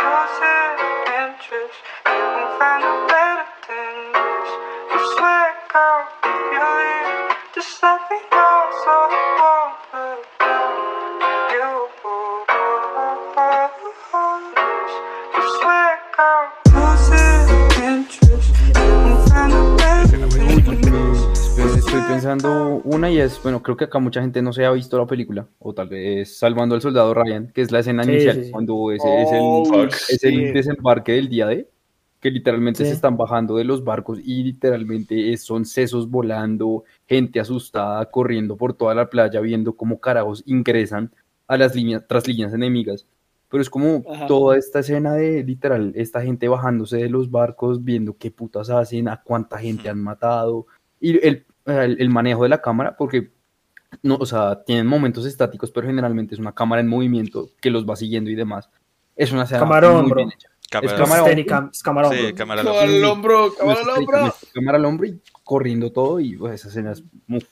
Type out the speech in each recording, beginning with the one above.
closer pensando una y es, bueno, creo que acá mucha gente no se ha visto la película, o tal vez Salvando al Soldado Ryan, que es la escena inicial, cuando ese es, el, oh, es el desembarque del día de, que literalmente se están bajando de los barcos y literalmente son sesos volando, gente asustada corriendo por toda la playa viendo cómo carajos ingresan a las líneas, tras líneas enemigas. Pero es como toda esta escena de literal, esta gente bajándose de los barcos, viendo qué putas hacen, a cuánta gente han matado. Y el el, manejo de la cámara, porque no, o sea, tienen momentos estáticos, pero generalmente es una cámara en movimiento que los va siguiendo y demás. Es una escena muy bien hecha. Cámara, es cámara, hombro. Sí, cámara, al hombro. Cámara al hombro. Cámara al hombro y corriendo todo y pues, esa escena es muy,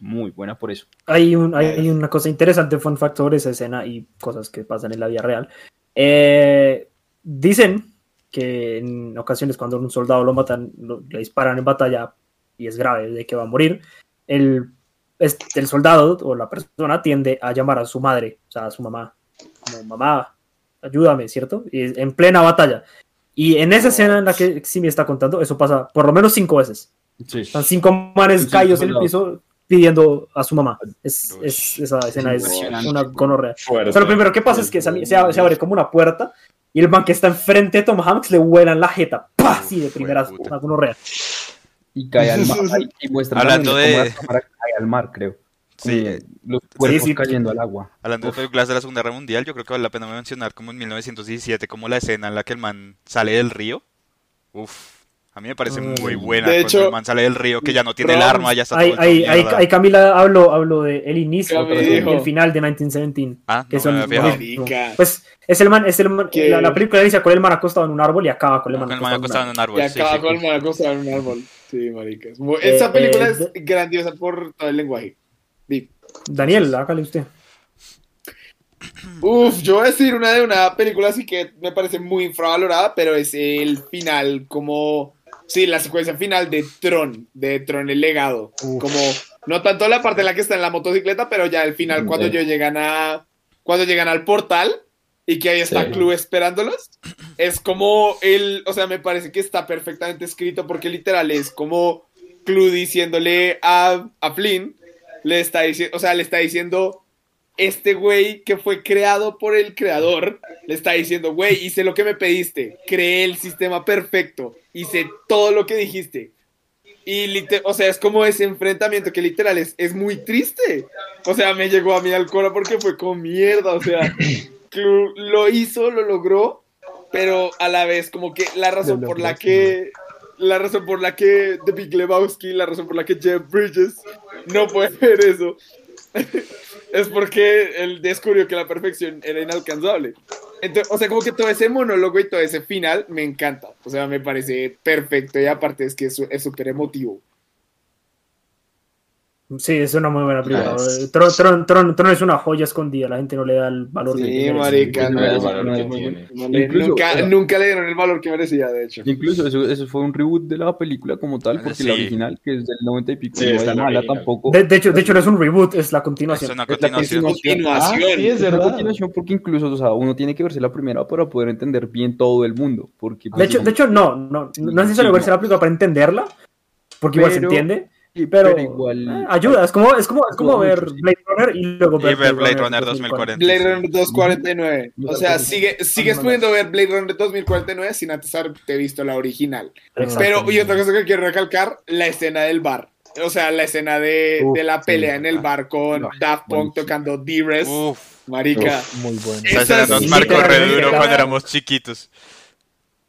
muy buena por eso. Hay, un, hay una cosa interesante, fun fact sobre esa escena y cosas que pasan en la vida real. Eh, dicen que en ocasiones cuando un soldado lo matan, le disparan en batalla, y es grave, de que va a morir, el, el soldado o la persona tiende a llamar a su madre, o sea, a su mamá, como mamá, ayúdame, ¿cierto? Y en plena batalla. Y en esa escena en la que sí me está contando, eso pasa por lo menos cinco veces. Sí. Están cinco manes caídos en el piso pidiendo a su mamá. Es, es, esa escena es una gonorrea. Pero lo primero que pasa es que se, se, abre como una puerta y el man que está enfrente de Tom Hanks le vuelan la jeta. ¡Pah! Sí, de primera, una gonorrea y cae al mar. Y muestra Hablando de... cae al mar, creo. Sí. Los cuerpos cayendo al agua. Hablando de películas de la Segunda Guerra Mundial, yo creo que vale la pena mencionar como en 1917, como la escena en la que el man sale del río. Uf, a mí me parece mm. muy buena. De hecho, el man sale del río, que ya no tiene el arma, ya está todo ahí, ahí, Camila hablo, hablo de el inicio y el final de 1917. Ah, que no son, pues es el man, es el man, la, la, película inicia con el man acostado en un árbol y acaba con el man, acostado, en un árbol. Y acaba con el man acostado en un árbol. Sí, marica. Eh, esa película eh, es grandiosa por todo el lenguaje. Daniel, hágale usted. Uf, yo voy a decir una de una película así que me parece muy infravalorada, pero es el final, como. Sí, la secuencia final de Tron, de Tron el legado. Como. No tanto la parte en la que está en la motocicleta, pero ya el final, cuando ellos llegan a. Cuando llegan al portal y que ahí está Clue esperándolos. Es como el, o sea, me parece que está perfectamente escrito porque literal es como Clue diciéndole a, a Flynn, le está diciendo, o sea, le está diciendo, este güey que fue creado por el creador, le está diciendo, güey, hice lo que me pediste, creé el sistema perfecto, hice todo lo que dijiste. Y, o sea, es como ese enfrentamiento que literal es, es muy triste. O sea, me llegó a mí al coro porque fue como mierda, o sea, lo hizo, lo logró, pero a la vez como que la razón por la que la razón por la que The Big Lebowski, la razón por la que Jeff Bridges no puede ver eso es porque él descubrió que la perfección era inalcanzable. Entonces, o sea, como que todo ese monólogo y todo ese final me encanta. O sea, me parece perfecto y aparte es que es súper emotivo. Sí, es una muy buena película. Tron, Tron, Tron, es una joya escondida, la gente no le da el valor sí, que marica, no, el valor que tiene. nunca, nunca, le dieron el valor que merecía, de hecho. Incluso eso, eso fue un reboot de la película como tal, porque la original, que es del 90 y pico, no es mala tampoco. De, hecho, de hecho, no es un reboot, es la continuación. Es una continuación. Es continuación. Ah, sí, es verdad. continuación porque incluso, o sea, uno tiene que verse la primera para poder entender bien todo el mundo. Porque, de, hecho, de hecho, no, no, no es necesario verse la película para entenderla, porque igual se entiende pero, igual. Eh, ayuda, es como, es como, es como ver Blade Runner y luego ver, Blade, Runner 2049. Blade Runner 2049. O sea, sigue, sigues pudiendo ver Blade Runner 2049 sin antes haberte visto la original. Pero, y otra cosa que quiero recalcar, la escena del bar. O sea, la escena de, de la pelea en el bar con Daft Punk tocando D-Res. Marica. muy bueno. Esa escena nos marcó re duro cuando éramos chiquitos.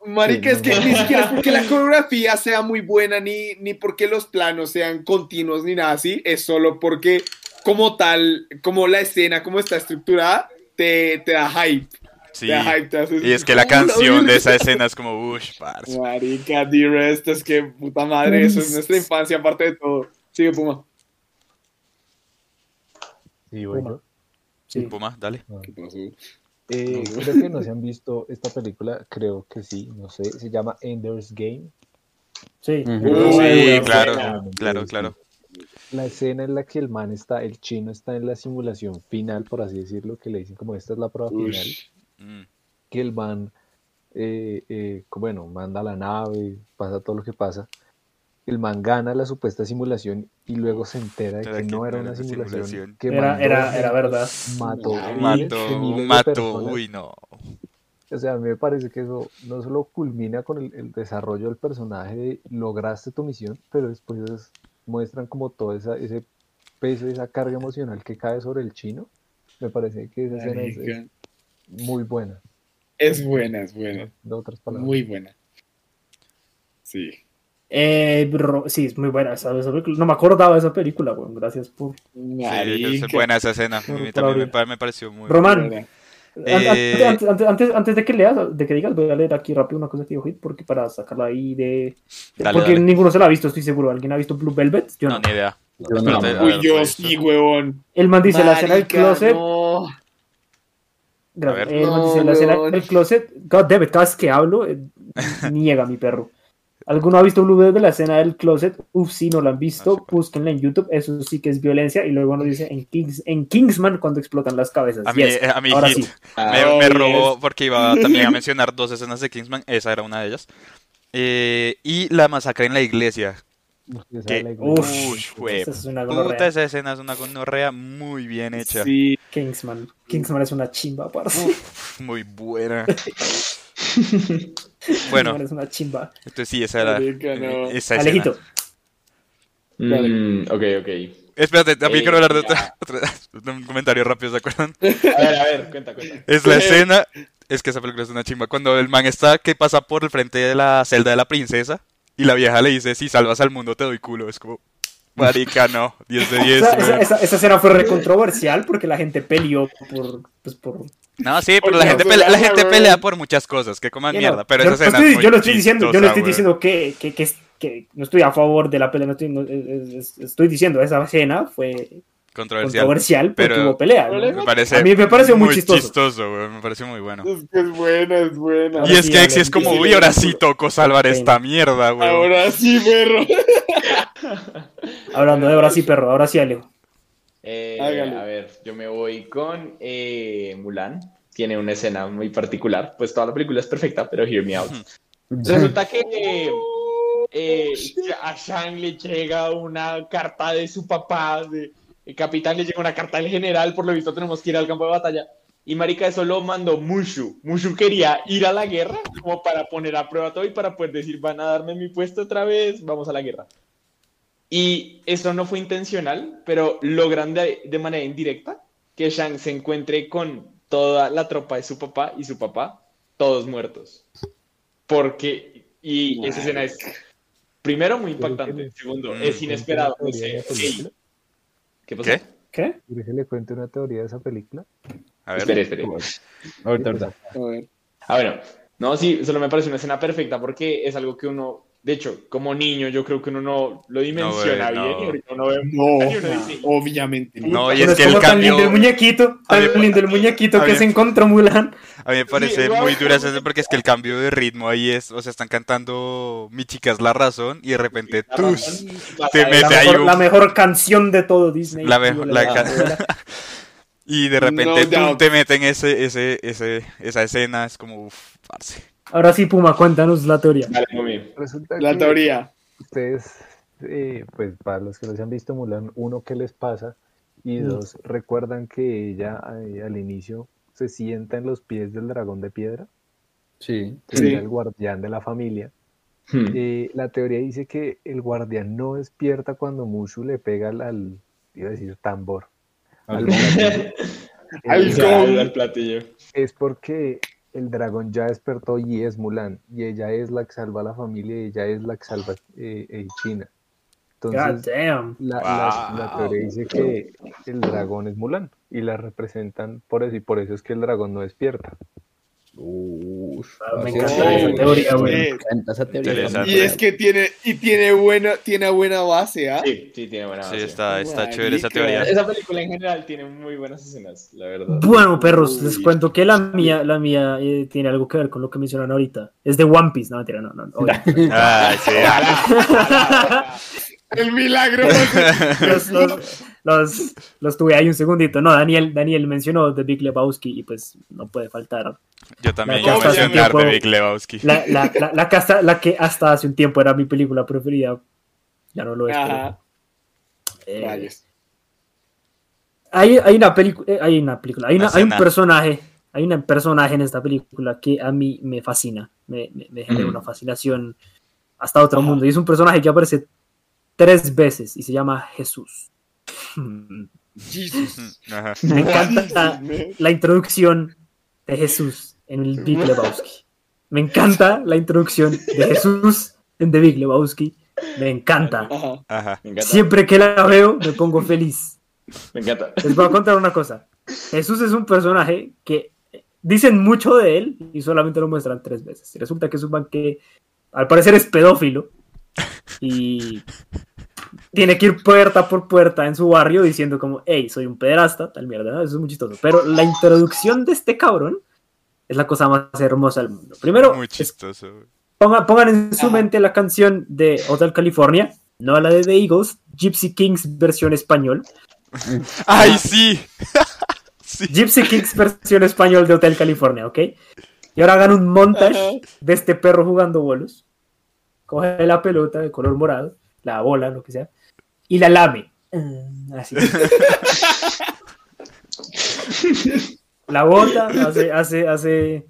Marica, es que ni siquiera es porque la coreografía sea muy buena, ni, ni porque los planos sean continuos, ni nada así. Es solo porque, como tal, como la escena, como está estructurada, te, te da hype. Sí. Te da hype y es que la canción de esa escena es como, uff, parce. Marica, Dearest, es que puta madre, eso es nuestra infancia, aparte de todo. Sigue, Puma. Sí, bueno. Sí. Puma, dale. ¿Qué pasó? Eh, creo que no se han visto esta película, creo que sí, no sé, se llama Ender's Game. Sí, sí claro, claro, claro. La escena en la que el man está, el chino está en la simulación final, por así decirlo, que le dicen como esta es la prueba final, mm. que el man, eh, eh, bueno, manda la nave, pasa todo lo que pasa, el man gana la supuesta simulación y luego se entera de que, no era una simulación, que era, era, era, verdad. Mató, mató, mató, uy no. O sea, a mí me parece que eso no solo culmina con el, desarrollo del personaje de lograste tu misión, pero después muestran como todo esa, ese peso, esa carga emocional que cae sobre el chino. Me parece que esa escena es, muy buena. Es buena, es buena. De otras palabras. Muy buena. Sí. Eh, sí, es muy buena esa, película. No me acordaba de esa película, bueno, gracias por. Sí, es buena esa escena. A mí también me, pareció muy Román, eh, antes, antes, antes, de que leas, de que digas, voy a leer aquí rápido una cosa que dijo Hit, porque para sacarla ahí de. porque ninguno se la ha visto, estoy seguro. ¿Alguien ha visto Blue Velvet? Yo no, ni idea. Uy, yo sí, huevón. El man dice la escena del closet. No. el man dice la escena del closet. God damn it, cada vez que hablo, eh, niega mi perro. ¿Alguno ha visto Blue de la escena del closet? Uf, si no la han visto, ah, búsquenla en YouTube, eso sí que es violencia. Y luego nos dice en, Kings, en Kingsman cuando explotan las cabezas. A mí, a mí ahora sí. me, oh, robó porque iba también a mencionar dos escenas de Kingsman, esa era una de ellas. Eh, y la masacre en la iglesia. Que, uf, es una puta, esa escena es una gonorrea muy bien hecha. Sí, Kingsman. Kingsman es una chimba, parce. muy buena. Bueno. Es una chimba. Entonces sí, esa era. No. Esa Alejito. Mm, ok, ok. Espérate, también quiero hablar de otra, un comentario rápido, ¿se acuerdan? A ver, a ver, cuenta, cuenta. Es la escena, es que esa película es una chimba, cuando el man está que pasa por el frente de la celda de la princesa y la vieja le dice, si salvas al mundo te doy culo, es como, marica, no, 10 de 10. Esa, esa, esa, escena fue recontroversial porque la gente peleó por, pues, por no, sí, pero la gente, pelea, la gente pelea por muchas cosas, que coman mierda, pero yo, escena estoy, yo lo estoy diciendo, yo no estoy diciendo que, que, que, que, no estoy a favor de la pelea, no estoy, estoy diciendo, esa escena fue controversial, pero porque hubo pelea. Me parece a mí me parece muy, chistoso. chistoso me parece muy bueno. Es que es buena, es buena. Y es que Exi es como, uy, ahora sí tocó salvar esta mierda, güey. Ahora sí, perro. Hablando de ahora sí, perro, ahora sí, Alejo. Eh, a ver, yo me voy con eh, Mulan. Tiene una escena muy particular. Pues toda la película es perfecta, pero hear me out. Resulta que eh, a Shang le llega una carta de su papá, de, el capitán le llega una carta del general, por lo visto tenemos que ir al campo de batalla. Y marica, eso lo mandó Mushu. Mushu quería ir a la guerra como para poner a prueba todo y para poder decir, van a darme mi puesto otra vez, vamos a la guerra. Y eso no fue intencional, pero logran de, manera indirecta que Shang se encuentre con toda la tropa de su papá y su papá, todos muertos. Porque, y esa escena es, primero, muy impactante, segundo, es inesperado. ¿Qué pasó? ¿Qué? ¿Quieres que le cuente una teoría de esa película? A ver. Espere, espere. Ahorita, ahorita. Ah, bueno. No, sí, solo me parece una escena perfecta porque es algo que uno de hecho, como niño, yo creo que uno no lo dimensiona bien y ahorita uno ve no, obviamente. No, y es que el cambio... tan lindo el muñequito, tan lindo el muñequito que se encontró Mulan. A mí me parece muy dura esa porque es que el cambio de ritmo ahí es, o sea, están cantando Mi chica es la razón y de repente tú te mete ahí La mejor canción de todo Disney. La mejor, y de repente tú te meten ese, ese, ese, esa escena, es como, uff, parce. Ahora sí, Puma, cuéntanos la teoría. la teoría. Ustedes, eh, pues para los que no se han visto Mulan, uno, ¿qué les pasa? Y mm. dos, ¿recuerdan que ella eh, al inicio se sienta en los pies del dragón de piedra? Sí. Que sí. el guardián de la familia. Hmm. Eh, la teoría dice que el guardián no despierta cuando Mushu le pega al, iba a decir tambor. Al, al, al platillo. Es porque el dragón ya despertó y es Mulan, y ella es la que salva a la familia, y ella es la que salva eh, eh China. Entonces, La, teoría dice que el dragón es Mulan, y la representan por eso, y por eso es que el dragón no despierta. Me encanta esa teoría, güey. Me encanta esa teoría. Y es que tiene, y tiene buena, tiene buena base, ¿ah? Sí, sí, tiene buena base. Sí, está, está chévere esa teoría. Esa película en general tiene muy buenas escenas, la verdad. Bueno, perros, les cuento que la mía, la mía eh, tiene algo que ver con lo que mencionan ahorita. Es de One Piece, no, mentira, no, no. ah, sí. El milagro. Los, los, tuve ahí un segundito. No, Daniel, Daniel mencionó The Big Lebowski y pues no puede faltar. Yo también iba a mencionar The Big Lebowski. La, la, la, que hasta, la que hasta hace un tiempo era mi película preferida. Ya no lo es. Eh, hay, hay, una película, eh, hay una película, hay, una, hay un personaje, hay un personaje en esta película que a mí me fascina, me, me, genera mm. una fascinación hasta otro mundo. Y es un personaje que aparece tres veces y se llama Jesús. Me encanta la, introducción de Jesús en el Big Lebowski. Me encanta la introducción de Jesús en The Big Lebowski. Me encanta. Siempre que la veo me pongo feliz. Me encanta. Les voy a contar una cosa. Jesús es un personaje que dicen mucho de él y solamente lo muestran tres veces. Y resulta que es un man que al parecer es pedófilo y tiene que ir puerta por puerta en su barrio diciendo como, hey, soy un pederasta, tal mierda, eso es muy chistoso. Pero la introducción de este cabrón es la cosa más hermosa del mundo. Primero, muy chistoso. pongan, en su mente la canción de Hotel California, no la de The Eagles, Gypsy Kings versión español. ¡Ay, sí! Gypsy Kings versión español de Hotel California, ¿ok? Y ahora hagan un montage de este perro jugando bolos. Coge la pelota de color morado la bola, lo que sea, y la lame. Mm, así. la bota, hace, hace, hace,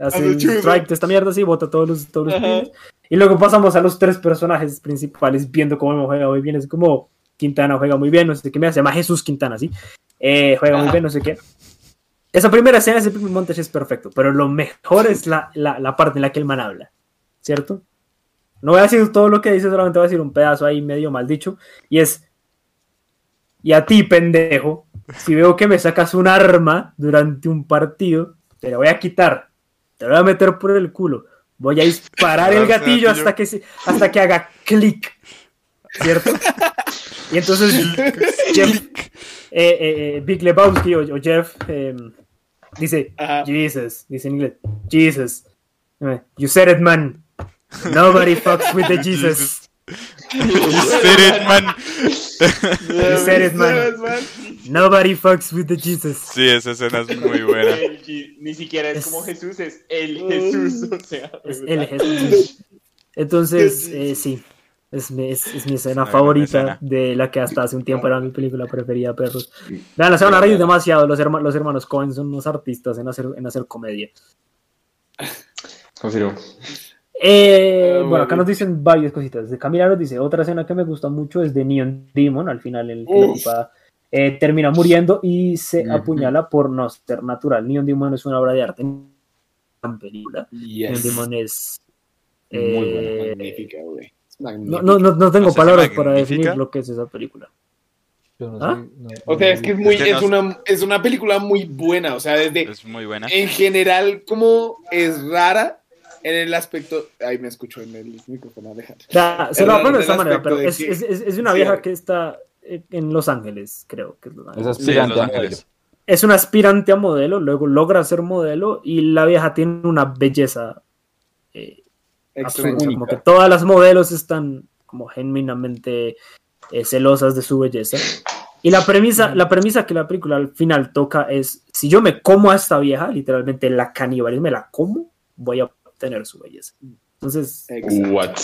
hace strike de esta mierda así, bota todos los, todos los Y luego pasamos a los tres personajes principales viendo cómo juega muy bien. Es como Quintana juega muy bien, no sé qué me se llama Jesús Quintana, ¿sí? Eh, juega muy bien, no sé qué. Esa primera escena, ese primer montaje es perfecto, pero lo mejor es la, la, la parte en la que el man habla, ¿cierto? No voy a decir todo lo que dice, solamente voy a decir un pedazo ahí medio mal dicho. Y es, y a ti, pendejo, si veo que me sacas un arma durante un partido, te la voy a quitar, te la voy a meter por el culo, voy a disparar el gatillo hasta que, hasta que haga clic, ¿cierto? Y entonces Jeff, eh, eh, eh, Big Lebowski o, Jeff em, dice, Jesus, dice en inglés, Jesus, you said it, man. Nobody fucks with the Jesus. You said it, man. You said it, man. Nobody fucks with the Jesus. Sí, esa escena es muy buena. Ni siquiera es, como Jesús, es el Jesús. O sea, es el Jesús. Entonces, eh, sí. Es mi, es, mi escena favorita de la que hasta hace un tiempo era mi película preferida, perros. Vean, se van a reír demasiado. Los, hermanos, los hermanos Cohen son unos artistas en hacer, en hacer comedia. Confirmo. Eh, ah, bueno, acá nos dicen varias cositas. De Camila nos dice, otra escena que me gusta mucho es de Neon Demon, al final el que eh, termina muriendo y se apuñala por no ser natural. Neon Demon es una obra de arte en película. Neon Demon es... Eh, magnífica, güey. No, no, no, tengo palabras para definir lo que es esa película. ¿Ah? o sea, es que es muy, es, una, es una película muy buena, o sea, desde... Es muy buena. En general, como es rara, en el aspecto. Ahí me escucho en el micrófono, déjate. se lo poner de esta manera, pero es, es, es, una vieja que está en Los Ángeles, creo que es Los Ángeles. Es aspirante a modelo. Es una aspirante a modelo, luego logra ser modelo y la vieja tiene una belleza eh, Como que todas las modelos están como genuinamente eh, celosas de su belleza. Y la premisa, la premisa que la película al final toca es, si yo me como a esta vieja, literalmente la canibalismo, me la como, voy a tener su belleza. Entonces, What?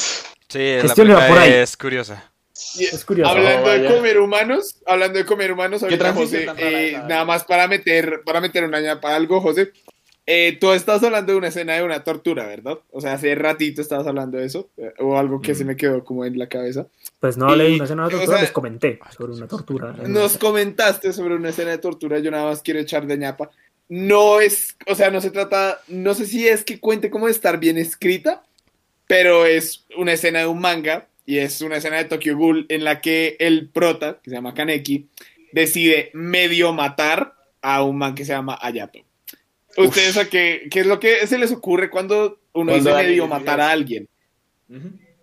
Sí, la por ahí. es curiosa. Es curioso. Hablando de comer humanos, hablando de comer humanos, ahorita José, eh, nada más para meter, para meter una para algo, José. Eh, tú estás hablando de una escena de una tortura, ¿verdad? O sea, hace ratito estabas hablando de eso, eh, o algo que se me quedó como en la cabeza. Pues no hablé de una escena de tortura, les comenté sobre una tortura. Nos comentaste sobre una escena de tortura, yo nada más quiero echar de ñapa no es, o sea, no se trata, no sé si es que cuente como de estar bien escrita, pero es una escena de un manga y es una escena de Tokyo Ghoul en la que el prota, que se llama Kaneki, decide medio matar a un man que se llama Ayato. ¿Ustedes a qué, qué es lo que se les ocurre cuando uno dice medio matar a alguien?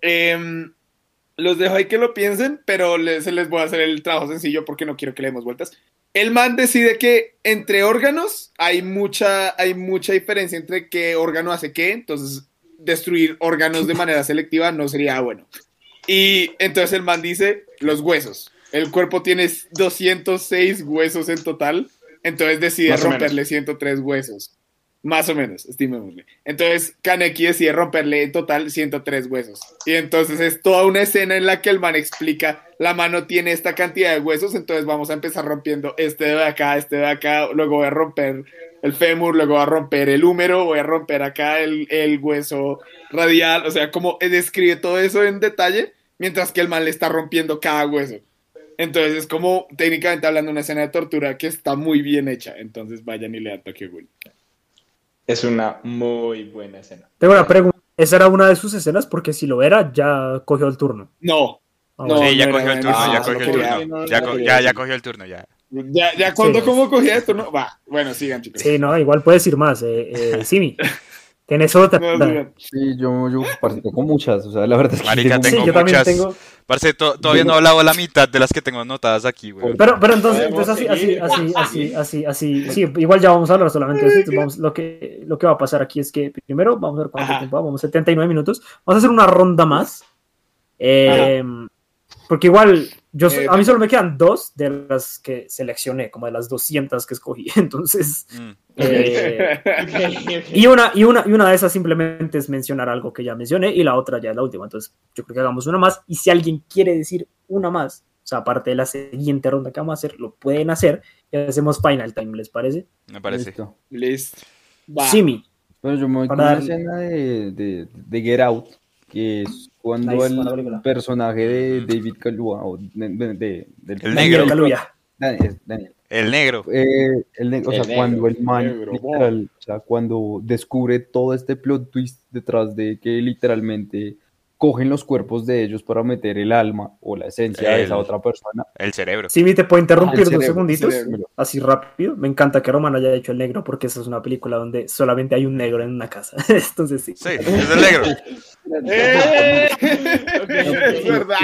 Em, los dejo ahí que lo piensen, pero se les voy a hacer el trabajo sencillo porque no quiero que le demos vueltas. El man decide que entre órganos hay mucha, hay mucha diferencia entre qué órgano hace qué, entonces destruir órganos de manera selectiva no sería bueno. Y entonces el man dice los huesos. El cuerpo tiene 206 huesos en total, entonces decide romperle 103 huesos. Más o menos, estimémosle. Entonces Kaneki decide romperle en total 103 huesos. Y entonces es toda una escena en la que el man explica, la mano tiene esta cantidad de huesos, entonces vamos a empezar rompiendo este de acá, este de acá, luego voy a romper el fémur, luego voy a romper el húmero, voy a romper acá el, el hueso radial, o sea, como describe todo eso en detalle, mientras que el man le está rompiendo cada hueso. Entonces es como técnicamente hablando una escena de tortura que está muy bien hecha. Entonces vayan y lean Tokyo Ghoul. Es una muy buena escena. Tengo una pregunta. ¿Esa era una de sus escenas? Porque si lo era, ya cogió el turno. No. Ah, no sí, ya cogió el turno, ya cogió el turno. Ya, ya, cogió el turno, ya. Ya, ya cuando cómo cogía el turno, va. Bueno, sigan, chicos. Sí, no, igual puedes ir más. Eh, eh, Simi. ¿Tienes otra? sí, yo, yo tengo muchas, o sea, la verdad es que Marica, tengo, sí, yo muchas. Tengo... Parce, todavía no he hablado la mitad de las que tengo anotadas aquí, güey. Pero, pero entonces, entonces así, así, así, así, así, sí, igual ya vamos a hablar solamente de esto. Vamos, lo, que, lo que va a pasar aquí es que primero, vamos a ver cuánto tiempo vamos, 79 minutos. Vamos a hacer una ronda más. Eh, porque igual, yo, eh, a mí solo me quedan dos de las que seleccioné, como de las 200 que escogí. Entonces, mm. eh, y, una, y, una, y una de esas simplemente es mencionar algo que ya mencioné y la otra ya es la última. Entonces, yo creo que hagamos una más. Y si alguien quiere decir una más, o sea, aparte de la siguiente ronda que vamos a hacer, lo pueden hacer y hacemos final time, ¿les parece? Me parece. Listo. Simi. Bueno, yo me voy con la escena de, de, de Get Out que es cuando el personaje de David Calua, o de, del el negro, Daniel, el negro, eh, el o sea, cuando el man, literal, o sea, cuando descubre todo este plot twist detrás de que literalmente cogen los cuerpos de ellos para meter el alma o la esencia de esa otra persona. El cerebro. Sí, te puedo interrumpir dos segunditos, así rápido. Me encanta que Roman haya hecho el negro porque esa es una película donde solamente hay un negro en una casa. Entonces sí. Sí, es el negro. Eh. es verdad.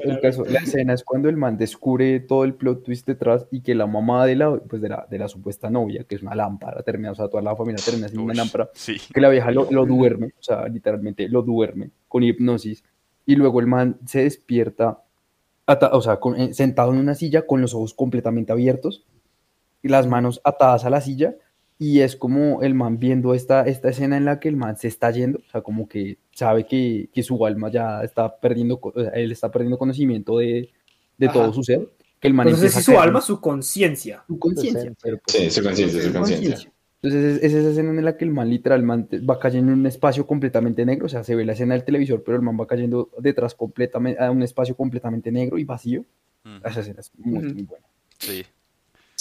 El caso, la escena es cuando el man descubre todo el plot twist detrás y que la mamá de la, pues de la, de la supuesta novia, que es una lámpara, termina, o sea, toda la familia termina siendo una lámpara, que la vieja lo, lo duerme, o sea, literalmente lo duerme con hipnosis y luego el man se despierta, o sea, eh, sentado en una silla con los ojos completamente abiertos y las manos atadas a la silla y es como el man viendo esta, esta escena en la que el man se está yendo, o sea, como que sabe que, que su alma ya está perdiendo, él está perdiendo conocimiento de, de todo su ser. Que el man Entonces es su alma, su conciencia. Su conciencia. Sí, su conciencia, su conciencia. Entonces es, esa escena en la que el man literalmente va cayendo en un espacio completamente negro, o sea, se ve la escena del televisor, pero el man va cayendo detrás completamente a un espacio completamente negro y vacío. Esa escena es muy, muy buena. Sí.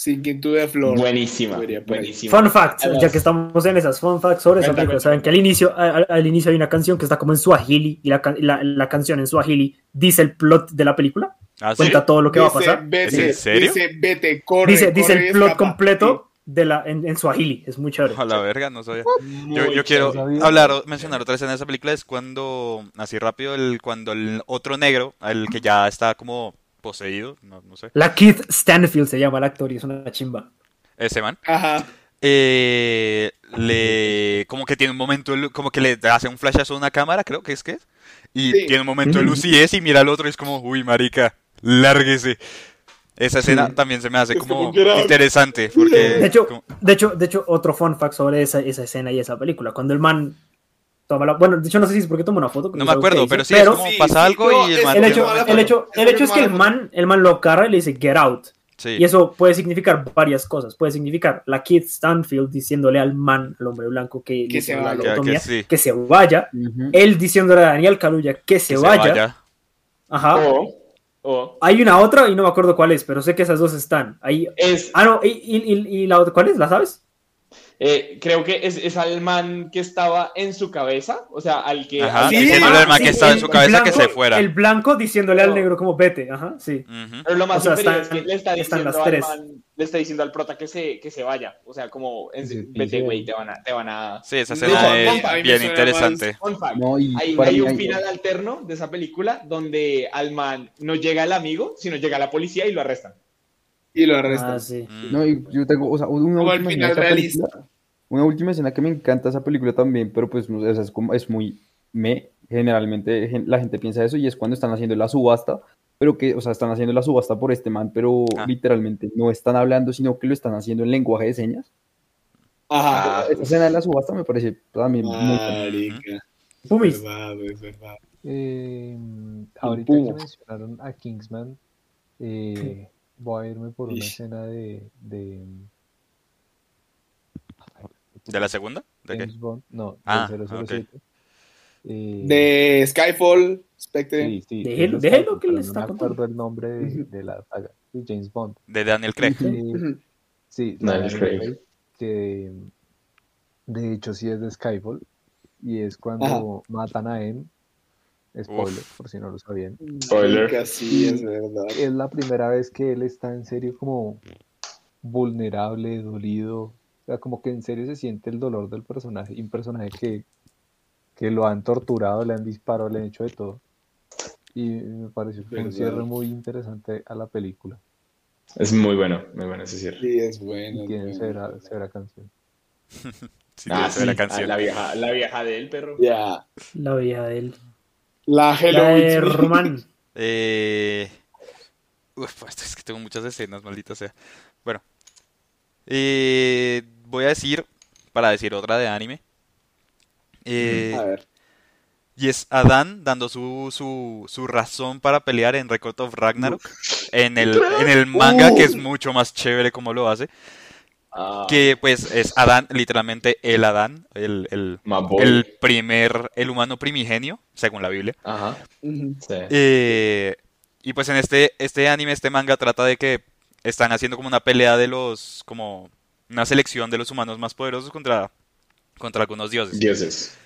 Sinking to the Floor. Buenísima, buenísima. Fun fact, ya que estamos en esas fun facts sobre esa película, saben que al inicio, al, inicio hay una canción que está como en Swahili y la, la, canción en Swahili dice el plot de la película. ¿Ah, cuenta todo lo que va a pasar. ¿En serio? Dice, vete, corre, dice, dice el plot completo de la, en, en Swahili, es muy chévere. A la verga, no sabía. Yo, yo quiero hablar, mencionar otra escena de esa película, es cuando, así rápido, el, cuando el otro negro, el que ya está como poseído, no, no sé. La Keith Stanfield se llama el actor y es una chimba. Ese man. Ajá. Eh, le como que tiene un momento como que le hace un flashazo a una cámara creo que es que es y tiene un momento de lucidez y mira al otro y es como uy marica lárguese esa escena también se me hace como interesante. Porque, de, hecho, de, hecho, de hecho, otro fun fact sobre esa, esa escena y esa película. Cuando el man toma la. Bueno, de hecho, no sé si es porque toma una foto. No, me acuerdo, pero sí, es como pasa algo y el man. El hecho, el hecho, el hecho es que el man, el man lo agarra y le dice get out. Y eso puede significar varias cosas. Puede significar la Kid Stanfield diciéndole al man, al hombre blanco, que, que, se, vaya. que, se vaya. Él diciéndole a Daniel Caluya que se, vaya. Ajá. Hay una otra y no me acuerdo cuál es, pero sé que esas dos están. Ahí... Es... Ah, no, ¿y, la otra cuál es? ¿La sabes? Eh, creo que es, es, al man que estaba en su cabeza, o sea, al que... Ajá, diciéndole al man que estaba en su cabeza que se fuera. El blanco diciéndole al negro como vete, ajá, sí. Pero lo más o es que le está diciendo las tres. Man le está diciendo al prota que se, que se vaya. O sea, como, vete, güey, te van a... Te van a... Sí, esa escena es bien interesante. hay, un final alterno de esa película donde al man no llega el amigo, sino llega la policía y lo arrestan. Y lo arrestan. Ah, sí. No, y yo tengo, o sea, una última, final realista. una última escena que me encanta esa película también, pero pues o sea, es, como, es muy me, generalmente la gente piensa eso y es cuando están haciendo la subasta pero que, o sea, están haciendo la subasta por este man, pero ah. literalmente no están hablando, sino que lo están haciendo en lenguaje de señas. Ajá. Ah, esta escena de la subasta me parece también muy... Pumis. Es verdad, Eh, ahorita que mencionaron a Kingsman, eh, voy a irme por una escena de... ¿De, ¿De la segunda? ¿De James qué? Bond, no, ah, de 007. Eh, de Skyfall, Spectre. Sí, sí, déjelo, que le está no me acuerdo el nombre de, la saga, James Bond. De Daniel Craig. sí, Daniel Craig. Que de hecho sí es de Skyfall. Y es cuando matan a M. Spoiler, por si no lo sabían. Spoiler. Sí, es verdad. Es la primera vez que él está en serio como vulnerable, dolido. O sea, como que en serio se siente el dolor del personaje. Y un personaje que que lo han torturado, le han disparado, le han hecho de todo. Y me pareció un cierre muy interesante a la película. Es muy bueno, muy bueno ese cierre. Sí, es bueno. Y tiene severa, severa canción. sí, ah, sí, la canción. la, vieja, la vieja de él, perro. Ya. La vieja de él. La Hello Román. eh... Uf, es que tengo muchas escenas, maldita sea. Bueno. Eh, voy a decir, para decir otra de anime, eh, a ver. Y es Adán dando su, su, su, razón para pelear en Record of Ragnarok. En el, en el manga, que es mucho más chévere como lo hace. Ah. Que pues es Adán, literalmente el Adán, el, el, el, primer, el humano primigenio, según la Biblia. Ajá. Eh, y pues en este, este anime, este manga trata de que están haciendo como una pelea de los, como una selección de los humanos más poderosos contra contra algunos dioses. Dioses.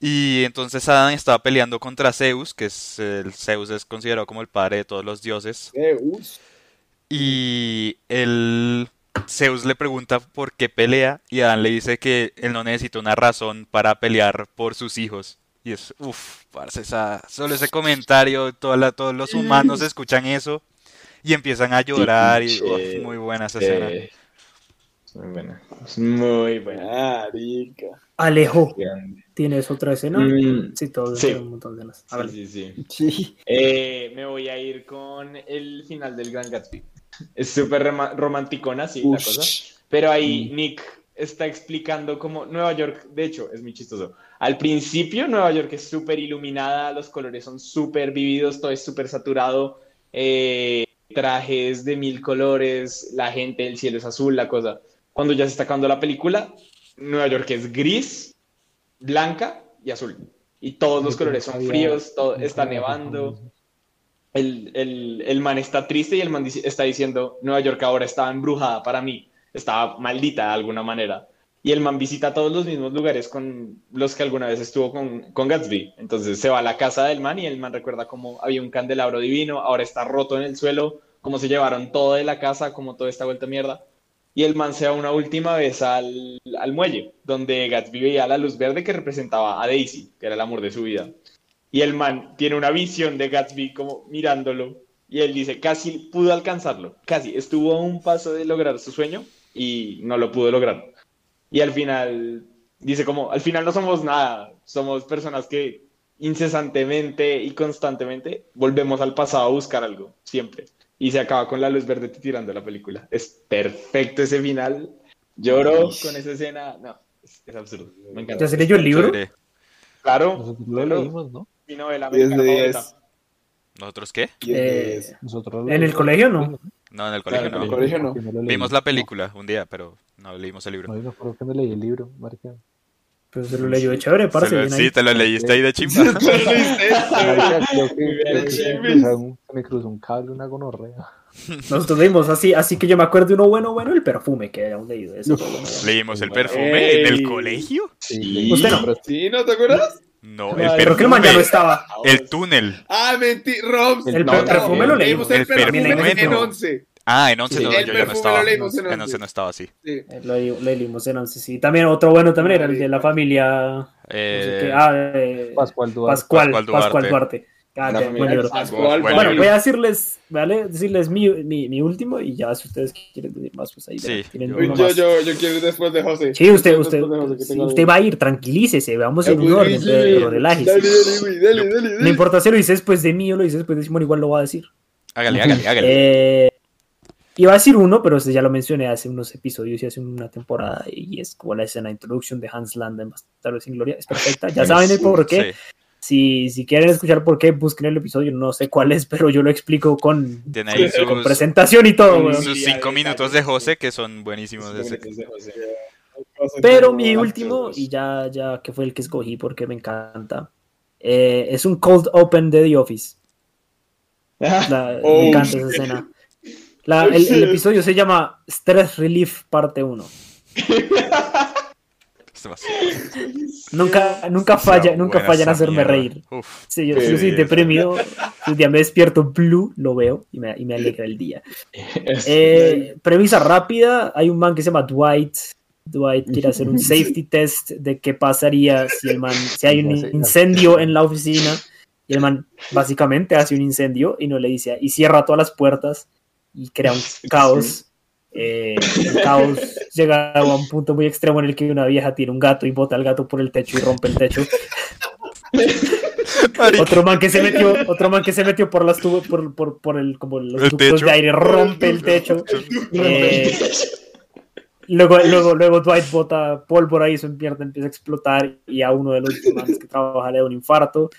Y entonces Adán estaba peleando contra Zeus, que es el Zeus es considerado como el padre de todos los dioses. Zeus. Y el Zeus le pregunta por qué pelea y Adán le dice que él no necesita una razón para pelear por sus hijos. Y es, uff, esa, solo ese comentario, todos los humanos escuchan eso y empiezan a llorar y muy buena esa escena. Muy buena. muy buena. Alejo. ¿Tienes otra escena? Mm, sí, todo. Sí. Un montón de las. sí, sí, sí. Eh, me voy a ir con el final del Gran Gatsby. Es súper romanticona, sí, la cosa. Pero ahí mm. Nick está explicando cómo Nueva York, de hecho, es muy chistoso. Al principio, Nueva York es súper iluminada, los colores son súper vividos, todo es súper saturado. Eh, trajes de mil colores, la gente, el cielo es azul, la cosa cuando ya se está acabando la película, Nueva York es gris, blanca y azul. Y todos los colores son fríos, todo, está nevando. El, el, el, man está triste y el man está diciendo, Nueva York ahora estaba embrujada para mí, estaba maldita de alguna manera. Y el man visita todos los mismos lugares con los que alguna vez estuvo con, con Gatsby. Entonces se va a la casa del man y el man recuerda cómo había un candelabro divino, ahora está roto en el suelo, cómo se llevaron todo de la casa, cómo todo está vuelta mierda y el man se va una última vez al, al, muelle, donde Gatsby veía la luz verde que representaba a Daisy, que era el amor de su vida. Y el man tiene una visión de Gatsby como mirándolo y él dice, casi pudo alcanzarlo, casi, estuvo a un paso de lograr su sueño y no lo pudo lograr. Y al final, dice como, al final no somos nada, somos personas que incesantemente y constantemente volvemos al pasado a buscar algo, siempre y se acaba con la luz verde tirando la película. Es perfecto ese final. Lloro con esa escena. No, es, absurdo. Me encanta. ¿Ya se leyó el libro? Claro. Lo leímos, ¿no? Mi novela americana ¿Nosotros qué? Eh, Nosotros ¿En el colegio no? No, en el colegio, no. En el colegio no. Vimos la película un día, pero no leímos el libro. No, yo que me leí el libro, Marca. Pero se lo leyó de chévere, parce. sí, te lo leíste ahí de chimba. me cruzó un cable, una gonorrea. Nosotros leímos así, así que yo me acuerdo de uno bueno, bueno, el perfume que habíamos leído. Eso ¿Leímos el perfume en el colegio? Sí. ¿Usted no? Sí, ¿no te acuerdas? No, el perfume. Pero que el man ya no estaba. El túnel. Ah, mentira, Rob. El, perfume lo leímos. El, perfume en 11. Ah, en 11 no, yo ya no estaba. En 11 no estaba así. Sí. Eh, lo, leímos en 11, sí. También otro bueno también era el de la familia. Eh, ah, eh, Pascual Duarte. Bueno, voy a decirles, ¿vale? Decirles mi, mi, mi, último y ya si ustedes quieren decir más, pues ahí sí. yo, yo, yo, quiero ir después de José. Sí, usted, usted, usted, usted va a ir, tranquilícese, vamos en un orden, pero relájese. Dale, dale, dale, dale, No importa si lo dices después de mí o lo dices después de Simón, igual lo va a decir. Hágale, hágale, hágale. Eh, iba a decir uno, pero ya lo mencioné hace unos episodios y hace una temporada y es como la escena de introducción de Hans Landa en Bastardos sin Gloria. Es perfecta, ya saben el por qué. Sí. Si, si, quieren escuchar por qué, busquen el episodio, no sé cuál es, pero yo lo explico con, con presentación y todo. Sus cinco minutos de José, que son buenísimos. Pero mi último, y ya, ya que fue el que escogí porque me encanta, eh, es un cold open de The Office. me oh, encanta esa escena. el, el, episodio se llama Stress Relief Parte 1. Nunca, nunca falla, nunca fallan hacerme reír. Sí, yo, soy deprimido. Un día me despierto blue, lo veo y me, y me alegra el día. Eh, premisa rápida: hay un man que se llama Dwight. Dwight quiere hacer un safety test de qué pasaría si el man, si hay un incendio en la oficina. Y el man básicamente hace un incendio y no le dice, y cierra todas las puertas y crea un caos eh, el caos llega a un punto muy extremo en el que una vieja tiene un gato y bota al gato por el techo y rompe el techo. otro man que se metió, otro man que se metió por las tubos, por, por, por el, como los tubos de aire, rompe el techo. Eh, luego, luego, luego Dwight bota pólvora y pierna empieza a explotar y a uno de los manes que trabaja le da un infarto.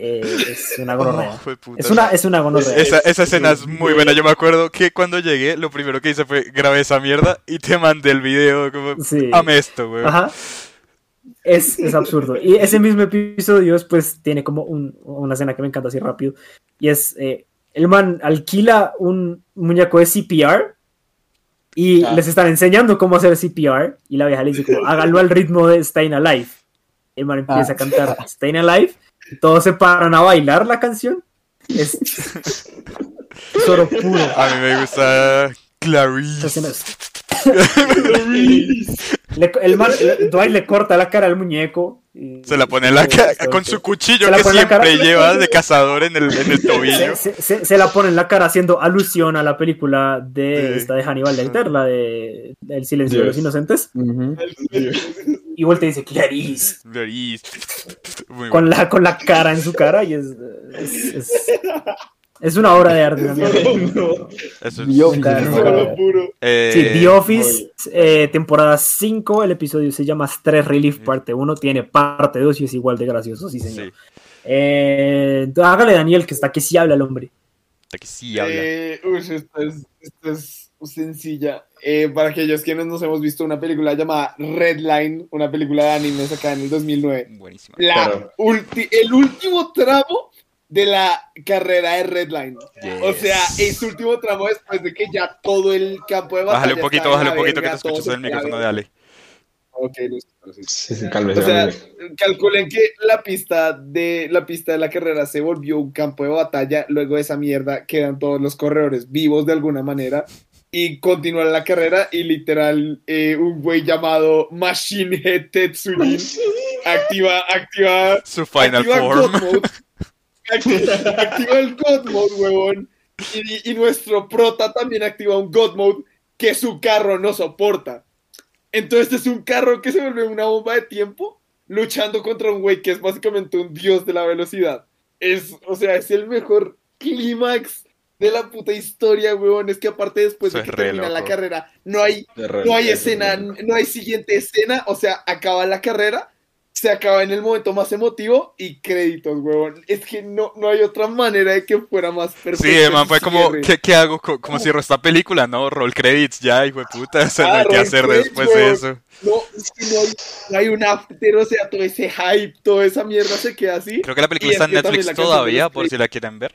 Eh, es una gonorrea. es, una, es una gonorrea. Esa, esa escena es muy buena. Yo me acuerdo que cuando llegué, lo primero que hice fue grabé esa mierda y te mandé el video. Como, sí. Ame esto, güey. Ajá. Es, es, absurdo. Y ese mismo episodio después tiene como un, una escena que me encanta así rápido. Y es, eh, el man alquila un muñeco de CPR y ah. les están enseñando cómo hacer CPR. Y la vieja le dice como, hágalo al ritmo de Staying Alive. El man empieza a ah. cantar Staying Alive todos se paran a bailar la canción. Es solo puro. A mí me gusta Clarice. le, el man, Dwight le corta la cara al muñeco. se la pone en la cara con su cuchillo que siempre lleva de cazador en el, en el tobillo. Se, la pone en la cara haciendo alusión a la película de esta de Hannibal Lecter, la de El silencio de los inocentes. Y vuelta y dice Clarice. Clarice. con, la, con la cara en su cara y es, es es una obra de arte. Eso es The Office. Eh, sí, The Office, eh, temporada 5, el episodio se llama Stress Relief parte 1, tiene parte 2 y es igual de gracioso, sí señor. Eh, hágale Daniel, que está que sí habla el hombre. Está que sí habla. uy, esto es, esto es sencilla. Para aquellos quienes nos hemos visto una película llamada Redline, una película de anime sacada en el 2009. Buenísima. el último tramo de la carrera de Redline. O sea, es último tramo después de que ya todo el campo de batalla. Bájale un poquito, bájale un poquito que te escuchas el micrófono de Ale. Ok, sí, o sea, calculen que la pista de la pista de la carrera se volvió un campo de batalla, luego de esa mierda quedan todos los corredores vivos de alguna manera y continúa la carrera y literal eh, un güey llamado Machine Head Tetsujin activa activa su final form activa, el God Mode, huevón. Y, nuestro prota también activa un God Mode que su carro no soporta. Entonces es un carro que se vuelve una bomba de tiempo luchando contra un güey que es básicamente un dios de la velocidad. Es, o sea, es el mejor clímax de la puta historia, huevón. Es que aparte después de que termina la carrera, no hay, no hay escena, no hay siguiente escena, o sea, acaba la carrera se acaba en el momento más emotivo y créditos, huevón. Es que no, no hay otra manera de que fuera más perfecto. Sí, man, fue como, ¿qué, ¿qué, hago? Como cierro esta película, ¿no? Roll credits ya, hijo de puta, o sea, no hay que hacer después de eso. No, es que no hay, no hay un after, o sea, todo ese hype, toda esa mierda se queda así. Creo que la película está en Netflix todavía, por si la quieren ver.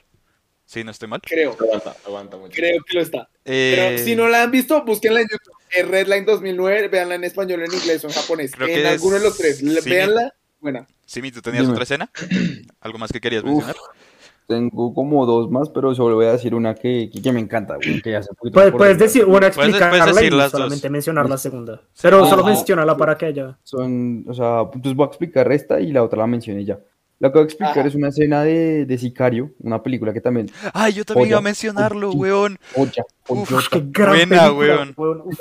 Sí, no estoy mal. Creo. Aguanta, aguanta mucho. Creo que lo está. Pero eh, si no la han visto, búsquenla en YouTube. Redline 2009, véanla en español, en inglés o en japonés. en alguno de los tres. véanla. Buena. Simi, ¿tú tenías otra escena? ¿Algo más que querías mencionar? Tengo como dos más, pero solo voy a decir una que, que, me encanta. puedes, decir una, explicarla y solamente mencionar la segunda. Pero solo mencionarla para que haya. Son, o sea, pues voy a explicar esta y la otra la mencioné ya. Lo que voy a explicar es una escena de, de, Sicario, una película que también. Ay, yo también iba a mencionarlo, weón. Uf, qué gran buena, weón.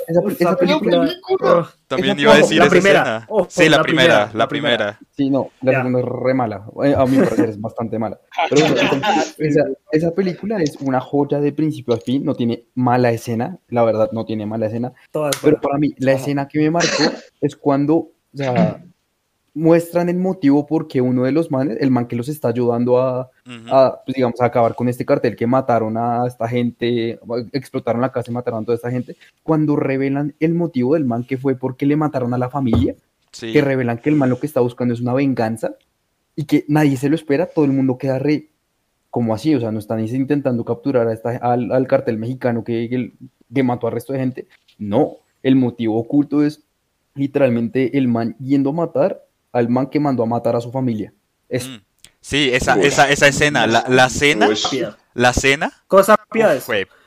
Esa, película. también iba a decir la esa primera. escena. sí, la, primera, la primera. Sí, no, la segunda es re mala. Eh, a mí me parece es bastante mala. Pero esa, esa, película es una joya de principio a fin. No tiene mala escena, la verdad, no tiene mala escena. Pero para mí, la escena que me marcó es cuando. O sea, muestran el motivo por qué uno de los manes, el man que los está ayudando a, pues, digamos, a acabar con este cartel que mataron a esta gente, explotaron la casa y mataron a toda esta gente, cuando revelan el motivo del man que fue porque le mataron a la familia, que revelan que el man lo que está buscando es una venganza y que nadie se lo espera, todo el mundo queda re como así, o sea, no están intentando capturar a esta, al, cartel mexicano que, que mató al resto de gente, no, el motivo oculto es literalmente el man yendo a matar al man que mandó a matar a su familia. Es, mm. Sí, esa, esa, esa escena, la, la cena, la cena. Cosa rápida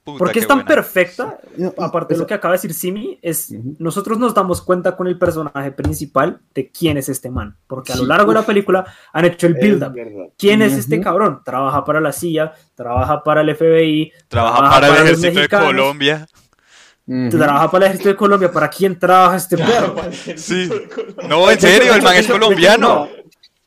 Porque es tan perfecta, aparte de lo que acaba de decir Simi, es nosotros nos damos cuenta con el personaje principal de quién es este man, porque a lo largo de la película han hecho el build-up. ¿Quién es este cabrón? Trabaja para la CIA, trabaja para el FBI, trabaja, para, el ejército de Colombia. Trabaja para el ejército de Colombia. ¿Para quién trabaja este perro? Sí. No, en serio, el man es colombiano.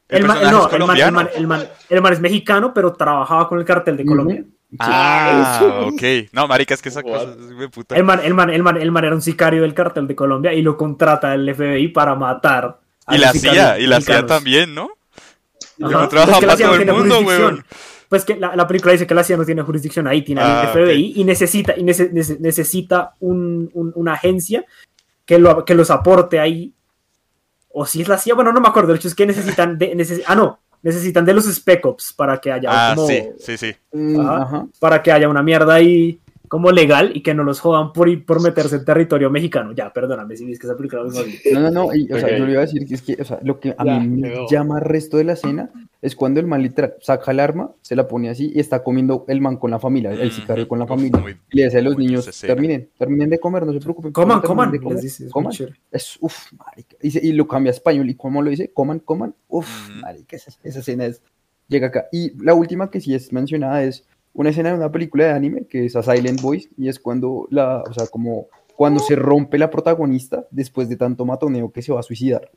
El, man, no, es colombiano. El, man, el, man, es mexicano, pero trabajaba con el cartel de Colombia. Ah, ok. No, marica, es que esa cosa es puta. El man, el, man, el, man, el man era un sicario del cartel de Colombia y lo contrata el FBI para matar. Y la CIA, y la CIA también, ¿no? Y no trabaja para todo el mundo, weón pues que la, película dice que la CIA no tiene jurisdicción ahí, tiene el ah, FBI y necesita, y necesita una agencia que, lo, que los aporte ahí. O si es la CIA, bueno, no me acuerdo, de hecho es que necesitan de, ah, no, necesitan de los Spec Ops para que haya ah, sí, sí, sí. para que haya una mierda ahí como legal y que no los jodan por, por meterse en territorio mexicano. Ya, perdóname si es que esa película no No, no, o sea, yo le iba a decir que es que, o sea, lo que a mí me llama resto de la escena es cuando el man literal saca el arma, se la pone así y está comiendo el man con la familia, el sicario con la familia. y le dice a los niños, terminen, terminen de comer, no se preocupen. Coman, coman. coman. Es, uff, marica. Y, lo cambia a español y como lo dice, coman, coman. Uff, marica, esa, esa escena es, llega acá. Y la última que sí es mencionada es una escena de una película de anime que es a Silent Voice y es cuando la, o sea, como cuando se rompe la protagonista después de tanto matoneo que se va a suicidar.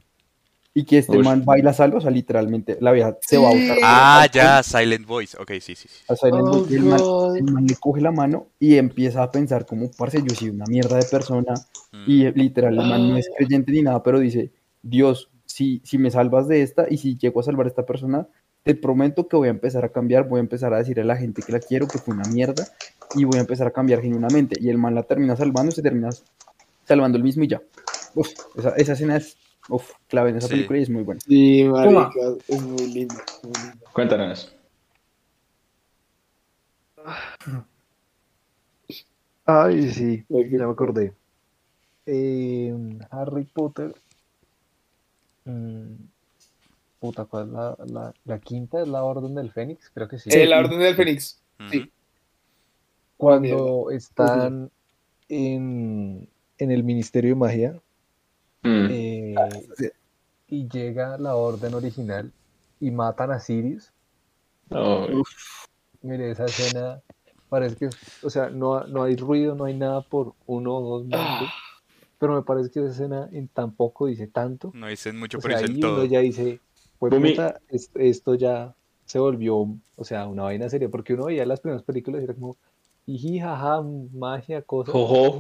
Y que este man baila salvo, o sea, literalmente la vieja se va a usar. Ah, ya, Silent Voice, ok, sí, sí. sí. A Silent Voice, el man, el man, le coge la mano y empieza a pensar como, parce, yo soy una mierda de persona. Mm. Y literal, el man no es creyente ni nada, pero dice, Dios, si, si me salvas de esta y si llego a salvar a esta persona, te prometo que voy a empezar a cambiar, voy a empezar a decirle a la gente que la quiero, que fue una mierda, y voy a empezar a cambiar genuinamente. Y el man la termina salvando, se termina salvando el mismo y ya. Uf, esa, esa escena es uf, clave en esa película y es muy buena. Sí, marica, es muy lindo. Cuéntanos. Ay, sí, ya me acordé. Eh, Harry Potter. Mm, Puta, ¿cuál es la, la, la, quinta? ¿Es la Orden del Fénix? Creo que sí. Sí, la Orden del Fénix. Sí. Cuando están en, en, el Ministerio de Magia mm. eh, y llega la Orden original y matan a Sirius. Mire, esa escena parece que, o sea, no, no hay ruido, no hay nada por uno o dos minutos. Ah. Pero me parece que esa escena en tampoco dice tanto. No dicen mucho, pero dicen todo. ya dice, esto ya se volvió, o sea, una vaina seria, porque uno veía las primeras películas y era como, jiji, jaja, magia, cosas.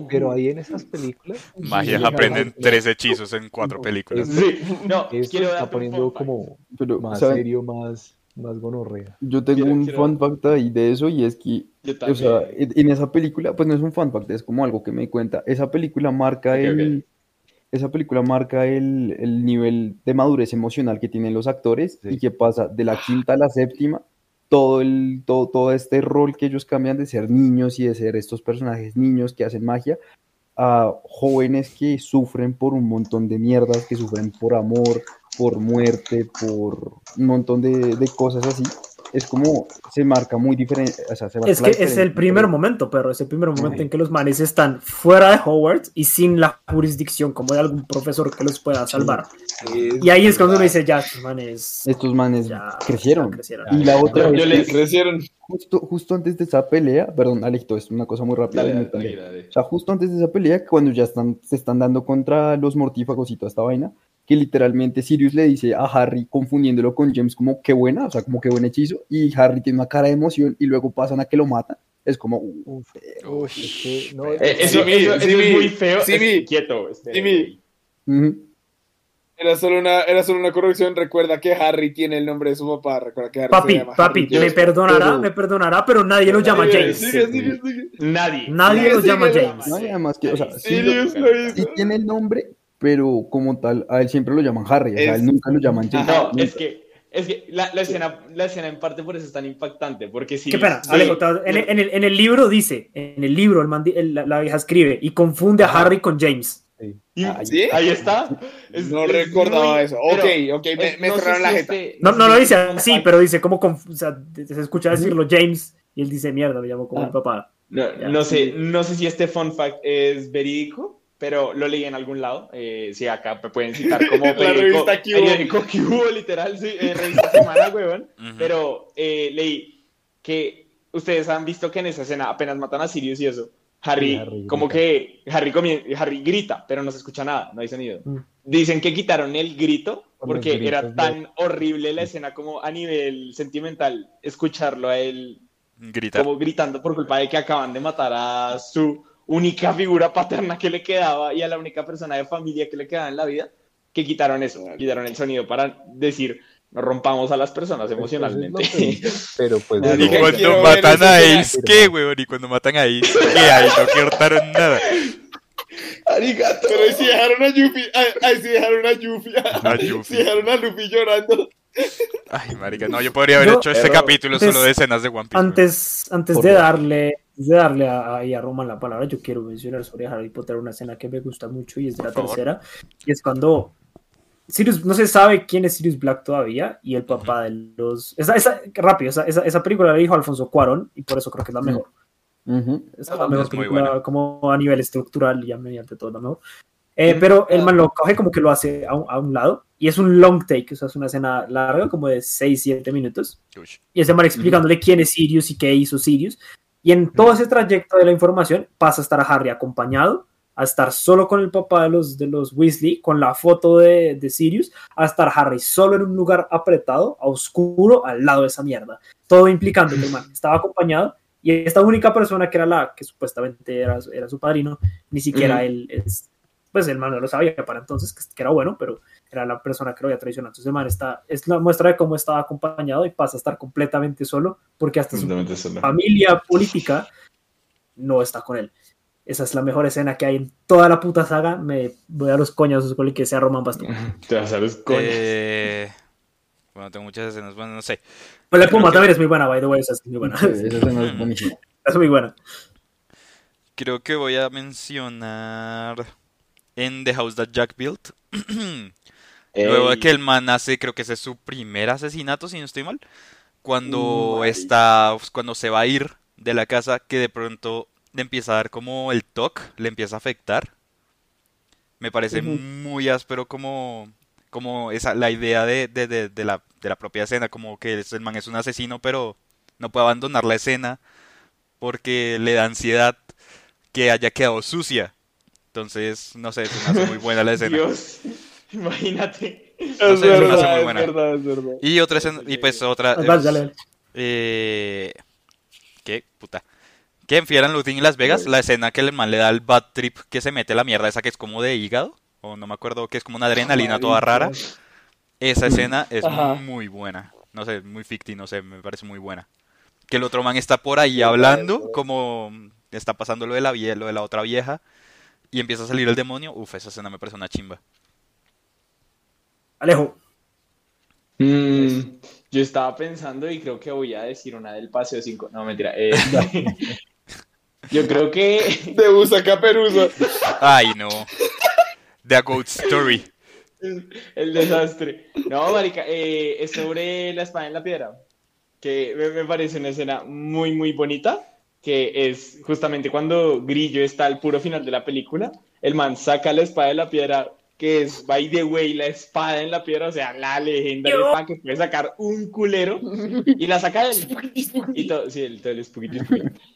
Pero ahí en esas películas. Magia, aprenden tres hechizos en cuatro películas. Sí, no, quiero está poniendo como más serio, más, más gonorrea. Yo tengo un fun fact ahí de eso y es que, o sea, en, esa película, pues no es un fun fact, es como algo que me cuenta. Esa película marca el esa película marca el, el, nivel de madurez emocional que tienen los actores y que pasa de la quinta a la séptima, todo, el, todo, todo este rol que ellos cambian de ser niños y de ser estos personajes niños que hacen magia a jóvenes que sufren por un montón de mierdas, que sufren por amor, por muerte, por un montón de, de cosas así. Es como se marca muy diferente. es que es el primer momento, pero es el primer momento en que los manes están fuera de Hogwarts y sin la jurisdicción como de algún profesor que los pueda salvar. y ahí es cuando uno dice, ya, estos manes. Estos manes crecieron. Y la otra vez. crecieron. Justo, justo antes de esa pelea, perdón, Alejito, es una cosa muy rápida. O sea, justo antes de esa pelea, cuando ya están, se están dando contra los mortífagos y toda esta vaina, que literalmente Sirius le dice a Harry, confundiéndolo con James, como qué buena, o sea, como qué buen hechizo, y Harry tiene una cara de emoción y luego pasan a que lo mata. Es como, uff, no, eso, es muy feo. Sí, quieto. Este, Era solo, una, era solo una corrección. Recuerda que Harry tiene el nombre de su papá. Recuerda que Harry papi, papi, me perdonará, me perdonará, pero nadie lo llama James. Nadie. Nadie lo llama James. Nadie además que, o sea, sí, tiene el nombre, pero como tal, a él siempre lo llaman Harry, o sea, a él nunca lo llaman James. No, es que, es que la, la, escena, la escena en parte por eso es tan impactante, porque si... Qué pena, Alejo, en, en, el, en el libro dice, en el libro el la, vieja escribe y confunde a Harry con James. Sí. Ahí está. no recordaba eso. Ok, ok, me, me cerraron la jeta. No, no lo dice así, pero dice como, o sea, se escucha decirlo James y él dice, mierda, me llamo como mi ah. papá. No, no sé, no sé si este fun fact es verídico, pero lo leí en algún lado. Eh, sí, acá me pueden citar como periódico, periódico que hubo, literal, sí, eh, revista semana, huevón. Pero eh, leí que ustedes han visto que en esa escena apenas matan a Sirius y eso. Harry, como que Harry, Harry grita, pero no se escucha nada, no hay sonido. Mm. Dicen que quitaron el grito porque era tan horrible la escena como a nivel sentimental escucharlo a él como gritando por culpa de que acaban de matar a su única figura paterna que le quedaba y a la única persona de familia que le quedaba en la vida, que quitaron eso, quitaron el sonido para decir, no rompamos a las personas emocionalmente. pero pues... Y cuando matan a Ace, ¿qué, weón? Y cuando matan a Ace, ¿qué? Ahí no cortaron nada. Arigato. Pero ahí sí dejaron a Yuffie, ahí sí dejaron a Yuffie, a Yuffie. Sí dejaron a Luffy llorando. Ay, marica, no, yo podría haber hecho este capítulo solo de escenas de One Piece. Antes, antes de darle de darle a, a Roman la palabra, yo quiero mencionar sobre Harry Potter una escena que me gusta mucho y es de la tercera, y es cuando Sirius, no se sabe quién es Sirius Black todavía, y el papá de los... Esa, esa, rápido, esa, esa, película la dijo Alfonso Cuarón, y por eso creo que es la mejor. es la mejor película como a nivel estructural y a mediante todo la mejor. Eh, pero el man lo coge como que lo hace a un, a un, lado y es un long take, o sea, es una escena larga, como de 6-7 minutos. Y ese man explicándole quién es Sirius y qué hizo Sirius. Y en todo ese trayecto de la información pasa a estar a Harry acompañado, a estar solo con el papá de los, de los Weasley, con la foto de, de Sirius, a estar Harry solo en un lugar apretado, a oscuro, al lado de esa mierda. Todo implicando que el man estaba acompañado y esta única persona que era la que supuestamente era, era su padrino, ni siquiera él, es, pues el man no lo sabía para entonces que, era bueno, pero era la persona que lo había traicionado. Entonces, el man está, es la muestra de cómo estaba acompañado y pasa a estar completamente solo porque hasta su familia política no está con él. Esa es la mejor escena que hay en toda la puta saga. Me voy a los coños con el que sea Roman Bastón. Te vas a los coños. Eh... Bueno, tengo muchas escenas, bueno, no sé. Pero la Puma también es muy buena, by the way, esa es muy buena. es Es muy buena. Creo que voy a mencionar en The House That Jack Built. Luego de que el man hace, creo que ese es su primer asesinato, si no estoy mal. Cuando está, pues, cuando se va a ir de la casa, que de pronto le empieza a dar como el toque, le empieza a afectar. Me parece muy áspero como, como esa, la idea de, de, la, de la propia escena, como que el man es un asesino, pero no puede abandonar la escena porque le da ansiedad que haya quedado sucia. Entonces, no sé, es muy buena la escena. Dios, imagínate. es, verdad, muy buena. es verdad, es verdad. Y otra escena, y pues otra. eh, ¿Qué? Puta. ¿Qué en Fear Looting en Las Vegas? La escena que el man le da el bad trip que se mete la mierda esa que es como de hígado. O no me acuerdo, que es como una adrenalina toda rara. Esa escena es muy buena. No sé, muy ficti, no sé, me parece muy buena. Que el otro man está por ahí hablando, como está pasando lo de la, lo de la otra vieja y empieza a salir el demonio, uf, esa escena me parece una chimba. Alejo. Mm, yo estaba pensando y creo que voy a decir una del Paseo 5. No, mentira. Eh, yo creo que. Te usa caperuza. Ay, no. The Goat Story. El, desastre. No, marica, eh, es sobre la espada en la piedra. que me, parece una escena muy, muy bonita, que es justamente cuando Grillo está al puro final de la película, el man saca la espada de la piedra, que es, by the way, la espada en la piedra, o sea, la leyenda de que puede sacar un culero, y la saca él. Y todo, sí, el, todo el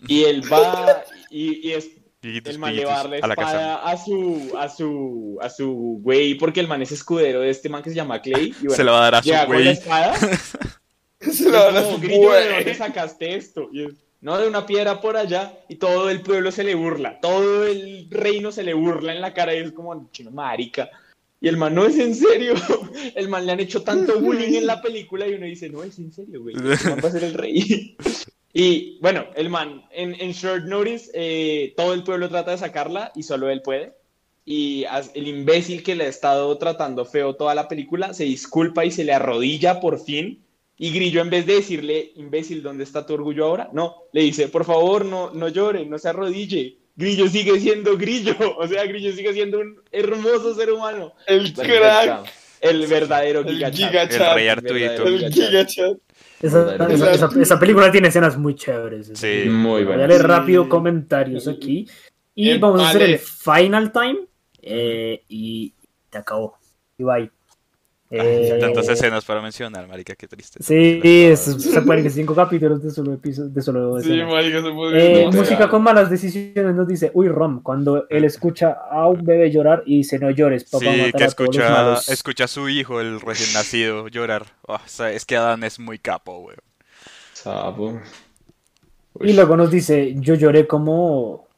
Y él va, y, y es el man le va a dar la espada a, su, a su, a su güey, porque el man es escudero de este man que se llama Clay. Y se lo va a dar a su güey. la espada. se lo va a dar a su güey. ¿De dónde sacaste esto? Y es, no, de una piedra por allá, y todo el pueblo se le burla. Todo el reino se le burla en la cara, y es como, chino marica. Y el man, no es en serio. El man le han hecho tanto bullying en la película y uno dice, no es en serio, güey. El man va a ser el rey. Y bueno, el man, en, en short notice, eh, todo el pueblo trata de sacarla y solo él puede. Y el imbécil que le ha estado tratando feo toda la película se disculpa y se le arrodilla por fin. Y Grillo, en vez de decirle, imbécil, ¿dónde está tu orgullo ahora? No, le dice, por favor, no, no llore, no se arrodille. Grillo sigue siendo Grillo, o sea, Grillo sigue siendo un hermoso ser humano. El crack. El verdadero gigachat. El, rey Arturito. El gigachat. Esa, película tiene escenas muy chéveres. Sí, muy buenas. Leer rápido comentarios aquí. Y vamos a hacer el final time. Eh, y te acabó. Y bye. Eh, tantas escenas para mencionar, marica, qué triste. Sí, se pueden que cinco capítulos de solo episodios. De solo sí, marica, se puede eh, música con malas decisiones nos dice, uy, Rom, cuando él escucha a un bebé llorar y dice, no llores, papá, sí, que escucha, escucha a su hijo, el recién nacido, llorar. Oh, es que Adán es muy capo, weón. Sapo. Y luego nos dice, yo lloré como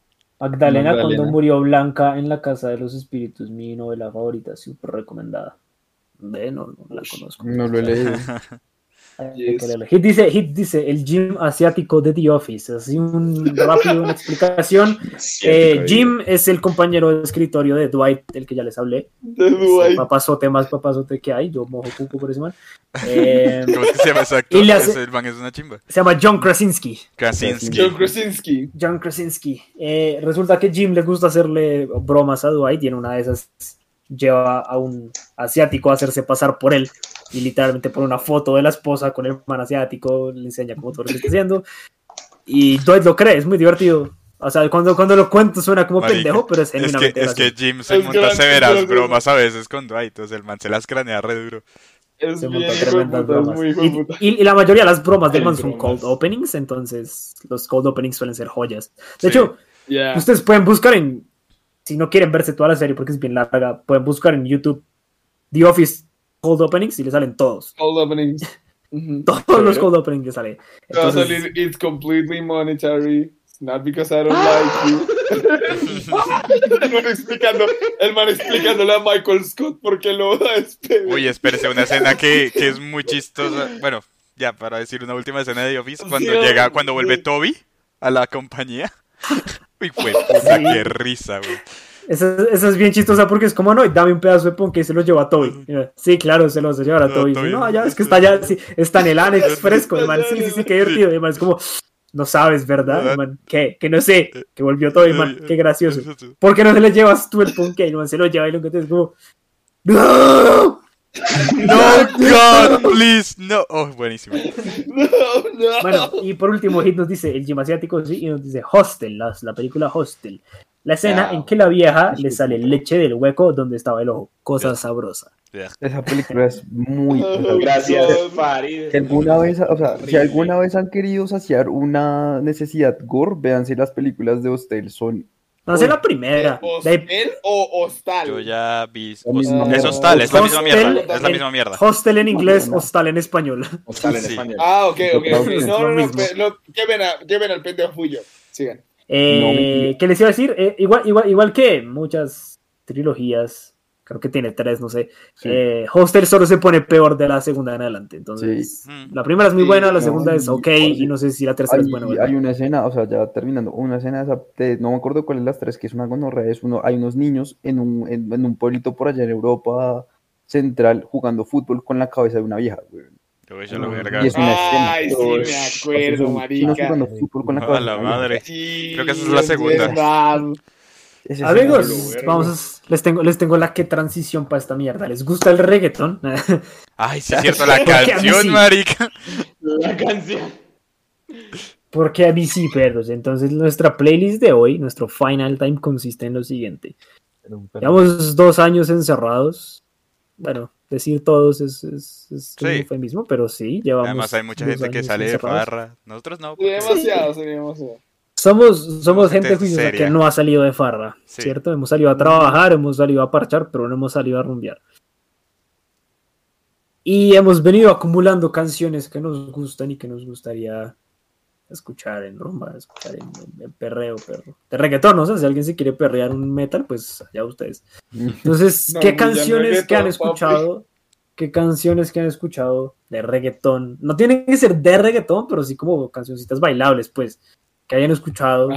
Magdalena, cuando murió Blanca en la Casa de los Espíritus, mi novela favorita, súper recomendada. De, no, no la conozco. No lo he leído. Hit dice, Hit dice el gym asiático de The Office. Así un rápido, una explicación. Eh, Jim es el compañero de escritorio de Dwight, el que ya les hablé. De Dwight. papazote más papazote que hay. Yo mojo cuco por ese man. Eh, ¿Cómo se llama exacto? el man es una chimba. Se llama John Krasinski. Krasinski. John Krasinski. John Krasinski. Eh, resulta que Jim le gusta hacerle bromas a Dwight. Tiene una de esas lleva a un asiático a hacerse pasar por él y literalmente pone una foto de la esposa con el man asiático, le enseña cómo todo lo está haciendo y Dwight lo cree, es muy divertido. O sea, cuando, cuando lo cuento suena como pendejo, pero es genuinamente Es que, es que Jim se monta severas bromas a veces con Dwight, entonces el man se las cranea re duro. Es se monta tremendas bromas. Y, y, la mayoría de las bromas del man son cold openings, entonces los cold openings suelen ser joyas. De hecho, ustedes pueden buscar en si no quieren verse toda la serie porque es bien larga, pueden buscar en YouTube The Office Cold Openings y le salen todos. Cold Openings. todos los Cold Openings que sale. Entonces, it's completely monetary. Not because I don't like you. el, man explicando, el man explicándole a Michael Scott por qué lo va a despedir. Uy, espérese, una escena que, que es muy chistosa. Bueno, ya para decir una última escena de The Office, cuando llega, cuando vuelve Toby a la compañía. Uy, fue puta, qué risa, güey. Esa, es bien chistosa porque es como, no, dame un pedazo de pon que se lo lleva a Toby. Sí, claro, se lo va a llevar a Toby. No, ya, es que está allá, sí, está en el Anex fresco, man. Sí, sí, sí, qué divertido. Man, es como, no sabes, ¿verdad? Man, ¿Qué? Que no sé, que volvió Toby, man. Qué gracioso. ¿Por qué no se le llevas tú el ponque? Man, se lo lleva y lo que te es como, ¡No! No, God, please, no. Oh, buenísimo. No, no. Bueno, y por último, Hit nos dice el gym asiático, sí, y nos dice Hostel, la, la película Hostel. La escena en que la vieja le sale leche del hueco donde estaba el ojo. Cosa sabrosa. Esa película es muy. Gracias, Farid. Si alguna vez, o sea, si alguna vez han querido saciar una necesidad gore, véanse las películas de Hostel, son no sé la primera. ¿Hostel o hostal? Yo ya vi. es hostal, es la misma mierda. Es la misma mierda. Hostel en inglés, hostal en español. Hostal en español. Ah, ok, ok. No, no, no. Lleven, a, lleven al pendejo Fuyo. Sigan. Eh, ¿Qué les iba a decir? Eh, igual, igual, igual que muchas trilogías, creo que tiene tres, no sé. Eh, Hostel solo se pone peor de la segunda en adelante. Entonces, la primera es muy buena, la segunda es ok, y no sé si la tercera es buena. Hay una escena, o sea, ya terminando, una escena de, no me acuerdo cuál es las tres, que es una gonorrea, es uno, hay unos niños en un, en, un pueblito por allá en Europa central jugando fútbol con la cabeza de una vieja, güey. Yo lo verga. Es una escena. Ay, sí, me acuerdo, marica. jugando fútbol con la cabeza. A la madre. Creo que esa es la segunda. Amigos, vamos, les tengo, les tengo la que transición para esta mierda. ¿Les gusta el reggaeton? Ay, sí es cierto, la canción, marica. la canción. Porque a mí sí, perros. Entonces, nuestra playlist de hoy, nuestro final time, consiste en lo siguiente. Llevamos dos años encerrados. Bueno, decir todos es, es, es un eufemismo, pero sí, llevamos. Además, hay mucha gente que sale de farra. Nosotros no. demasiado, sí. demasiado. Somos, somos gente, gente que no ha salido de farra, ¿cierto? Hemos salido a trabajar, hemos salido a parchar, pero no hemos salido a rumbear. Y hemos venido acumulando canciones que nos gustan y que nos gustaría escuchar en rumba, escuchar en, perreo, perro. De reggaetón, no sé, si alguien se quiere perrear un metal, pues allá ustedes. Entonces, ¿qué canciones que han escuchado? ¿Qué canciones que han escuchado de reggaetón? No tienen que ser de reggaetón, pero sí como cancioncitas bailables, pues, que hayan escuchado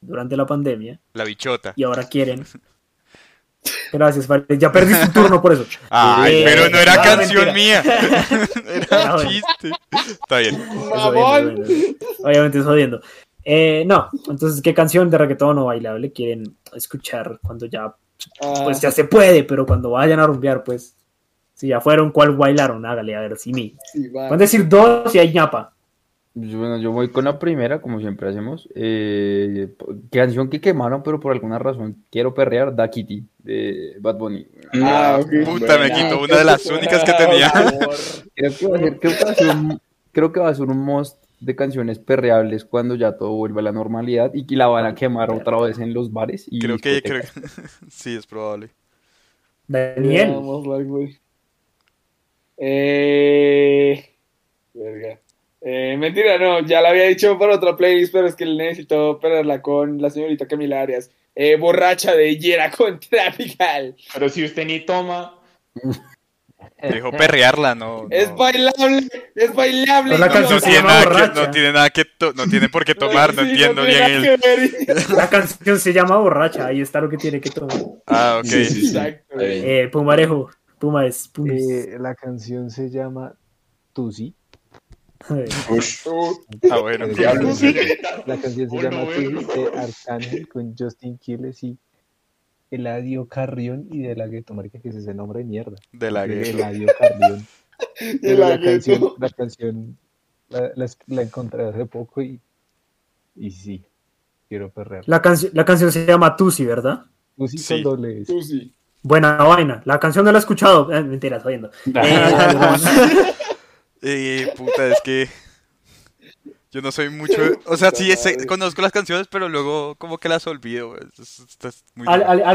durante la pandemia. La bichota. Y ahora quieren Gracias, Ya perdí tu turno por eso. Ay, eh, pero no era canción mía. era un chiste. Está bien. Obviamente es jodiendo. Eh, no, entonces, ¿qué canción de reggaetón o bailable quieren escuchar cuando ya, pues ya se puede, pero cuando vayan a rumbear, pues, si ya fueron, ¿cuál bailaron? Hágale, a ver, si mi. Pueden decir dos y hay ñapa. Bueno, yo voy con la primera, como siempre hacemos. Eh, canción que quemaron, pero por alguna razón quiero perrear, Da Kitty, de Bad Bunny. Ah, Puta, me quito una de las únicas que tenía. creo, que va a ser, creo, que va a ser un, most de canciones perreables cuando ya todo vuelva a la normalidad y que la van a quemar otra vez en los bares. Y creo que, creo sí, es probable. Daniel. Eh... Verga. Eh, mentira, no, ya la había dicho por otra playlist, pero es que necesito perderla con la señorita Camila Arias. Eh, borracha de Yera con Tropical. Pero si usted ni toma. Dijo perrearla, no. Es bailable, es bailable. no, tiene nada que, no, tiene nada que, no tiene por qué tomar, no entiendo bien el... La canción se llama borracha, ahí está lo que tiene que tomar. Ah, ok. Exacto. Eh, Pumarejo, Puma es eh, la canción se llama Tusi ah, bueno. La canción se llama de Arcángel con Justin Quiles y Eladio Carrión y de la Gueto, marica, que es ese nombre de mierda. De la Gueto. Eladio Carrión. la, canción, la canción la, encontré hace poco y, y sí, quiero perrear. La, la canción se llama Tusi, ¿verdad? Tusi sí. con doble Buena vaina. La canción no la he escuchado. Eh, mentiras, oyendo. Eh, puta, es que yo no soy mucho. O sea, sí, conozco las canciones, pero luego como que las olvido.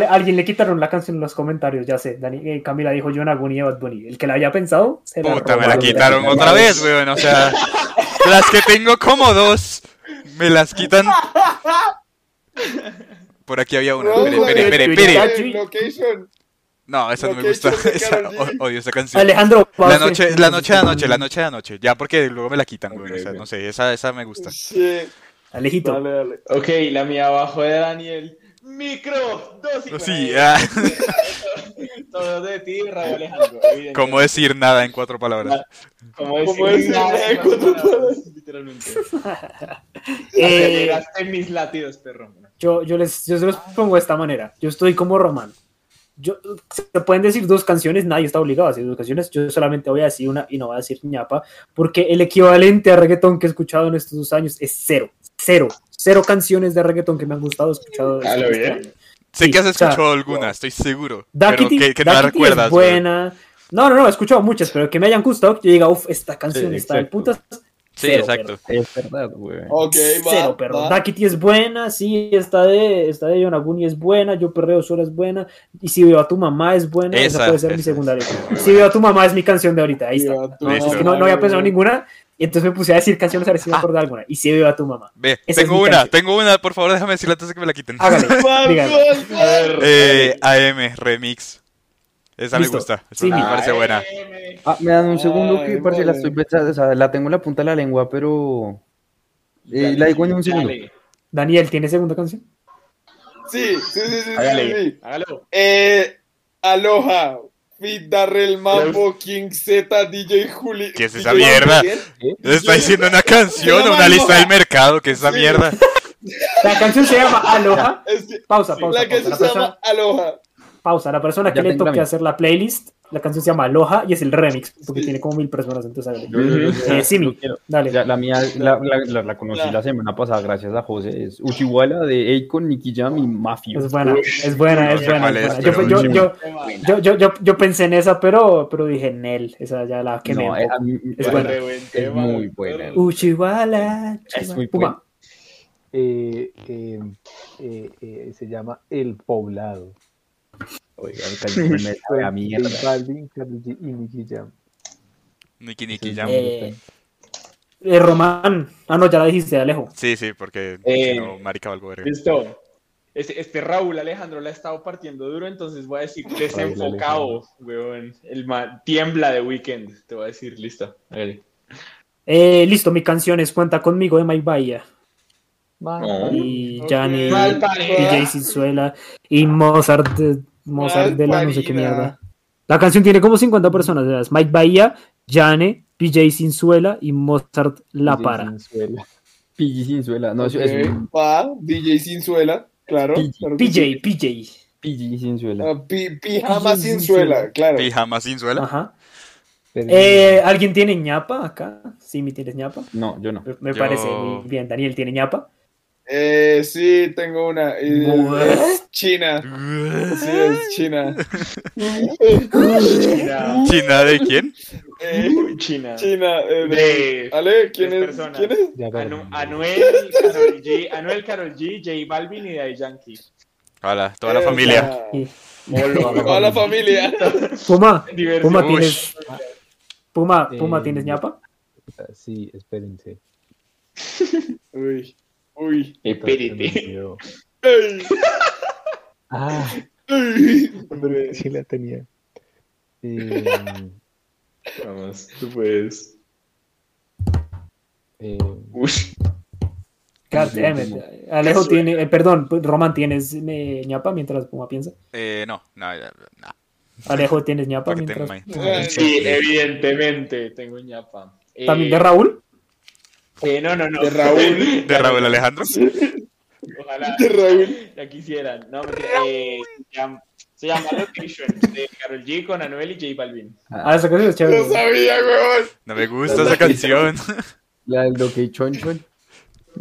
alguien le quitaron la canción en los comentarios, ya sé. Dani, eh, Camila dijo John Aguni y Bad Bunny. El que la haya pensado, se Puta, me la quitaron otra vez, weón. O sea, las que tengo como dos, me las quitan. Por aquí había una. Espere, espere, espere, no, esa no me gusta. Esa, odio esa canción. Alejandro, la noche, la noche de anoche, la noche de anoche. Ya porque luego me la quitan, güey. o sea, no sé, esa, esa me gusta. Sí. Alejito. Dale, dale. Ok, la mía abajo de Daniel. Micro, dos y Sí, ah. Todo de ti, Raúl Alejandro. ¿Cómo decir nada en cuatro palabras? ¿Cómo decir, nada en cuatro palabras? Literalmente. eh, en mis latidos, perro. Yo, yo, les, yo se los pongo de esta manera. Yo estoy como Román yo, se pueden decir dos canciones, nadie está obligado a decir dos canciones, yo solamente voy a decir una y no voy a decir ñapa, porque el equivalente a reggaetón que he escuchado en estos dos años es cero, cero, cero canciones de reggaetón que me han gustado, escuchado. Este, este sé que has escuchado alguna, estoy seguro, pero que, que no recuerdas. Es buena. No, no, no, he escuchado muchas, pero que me hayan gustado, que yo diga, uff, esta canción está de putas, Sí, exacto. Es verdad, güey. Ok, va, Cero, perro. Dakiti es buena, sí, esta de, esta de Yonaguni es buena, Yo Perreo Sola es buena, y Si Veo a tu mamá es buena, esa, puede ser mi secundaria. Si Veo a tu mamá es mi canción de ahorita, ahí está. No, es que no, no, había pensado ninguna, y entonces me puse a decir canciones a ver si me acuerdo de alguna. Y Si Veo a tu mamá. Ve, tengo una, tengo una, por favor déjame decirla antes de que me la quiten. Hágale, eh, AM, remix. Esa me gusta, esa me parece buena. Ah, me dan un segundo que parece la estoy pensando, o sea, la tengo en la punta de la lengua, pero eh, la digo en un segundo. Daniel, ¿tiene segunda canción? Sí, sí, sí, sí. Hágale, hágalo. Eh, Aloha, Fit Darrell Mambo, King Z, DJ Juli. ¿Qué es esa mierda? ¿Está diciendo una canción o una lista del mercado? ¿Qué es esa mierda? La canción se llama Aloha. pausa, pausa. La canción se llama Aloha. Pausa. La persona que le toque hacer la playlist, la canción se llama Aloha y es el remix, porque tiene como mil personas, entonces eh, Simi, dale. la mía la, la, la, conocí la semana pasada gracias a José, es Uchiwala de Akon, Nicky Jam y Mafia. Es buena, es buena, es buena. Yo, yo, yo, yo, yo, yo, pensé en esa, pero, pero dije Nel, esa ya la que no, me... Es, es, buena. es muy buena. Uchiwala. Es muy buena. Eh, eh, eh, eh, se llama El Poblado. Oigan, me a mierda. Balvin, y Nicky Jam. Nicky Nicky Jam. Eh, eh, Román. Ah, no, ya la dijiste, Alejo. Sí, sí, porque eh, no, marica algo Listo. Este, este, Raúl Alejandro la ha estado partiendo duro, entonces voy a decir desenfocado, weón. El tiembla de weekend, te voy a decir, listo. Eh, listo, mi canción es Cuenta conmigo de Mike Bahía y Jani, y Sinzuela y Mozart, Mozart de la no sé qué mierda. La canción tiene como 50 personas, Mike Bahía, Jane, PJ Sinzuela y Mozart La Para. PJ Sinzuela, no, okay. es Pa, DJ Sinzuela, claro. PJ, PJ. PJ Sinzuela. Uh, pijama Sinzuela, claro. Pijama Sinzuela. Ajá. Eh, ¿Alguien tiene ñapa acá? ¿Sí, me tienes ñapa? No, yo no. Me yo... parece bien. Daniel tiene ñapa. Eh, sí, tengo una. Eh, China. Sí, es China. China. ¿China de quién? Eh, China. China. Eh, de... de... Ale, ¿quién es? ¿quién es? Anu Anuel, Karol G, Anuel, Karol G, J Balvin y Daddy Yankee. Hola, toda la familia. Toda la familia. Puma, Puma tienes. Puma, Puma, ¿tienes ñapa? Sí, espérense. Uy. Uy. Espérate. ah. Hombre, sí la tenía. Eh, Vamos, tú puedes. Eh, Uy. Alejo tiene, eh, perdón, Roman, ¿tienes eh, ñapa mientras Puma piensa? Eh, no, no, no. Alejo, ¿tienes ñapa mientras? Sí, evidentemente tengo ñapa. ¿También de Raúl? Eh, no, no, no. De Raúl. ¿De Raúl Alejandro? Ojalá. De Raúl. Ya quisieran. No. Eh, se, llama, Location de Karol G con Anuel y J Balvin. Ah, esa canción es chévere. No sabía, weón. No me gusta esa canción. La del Location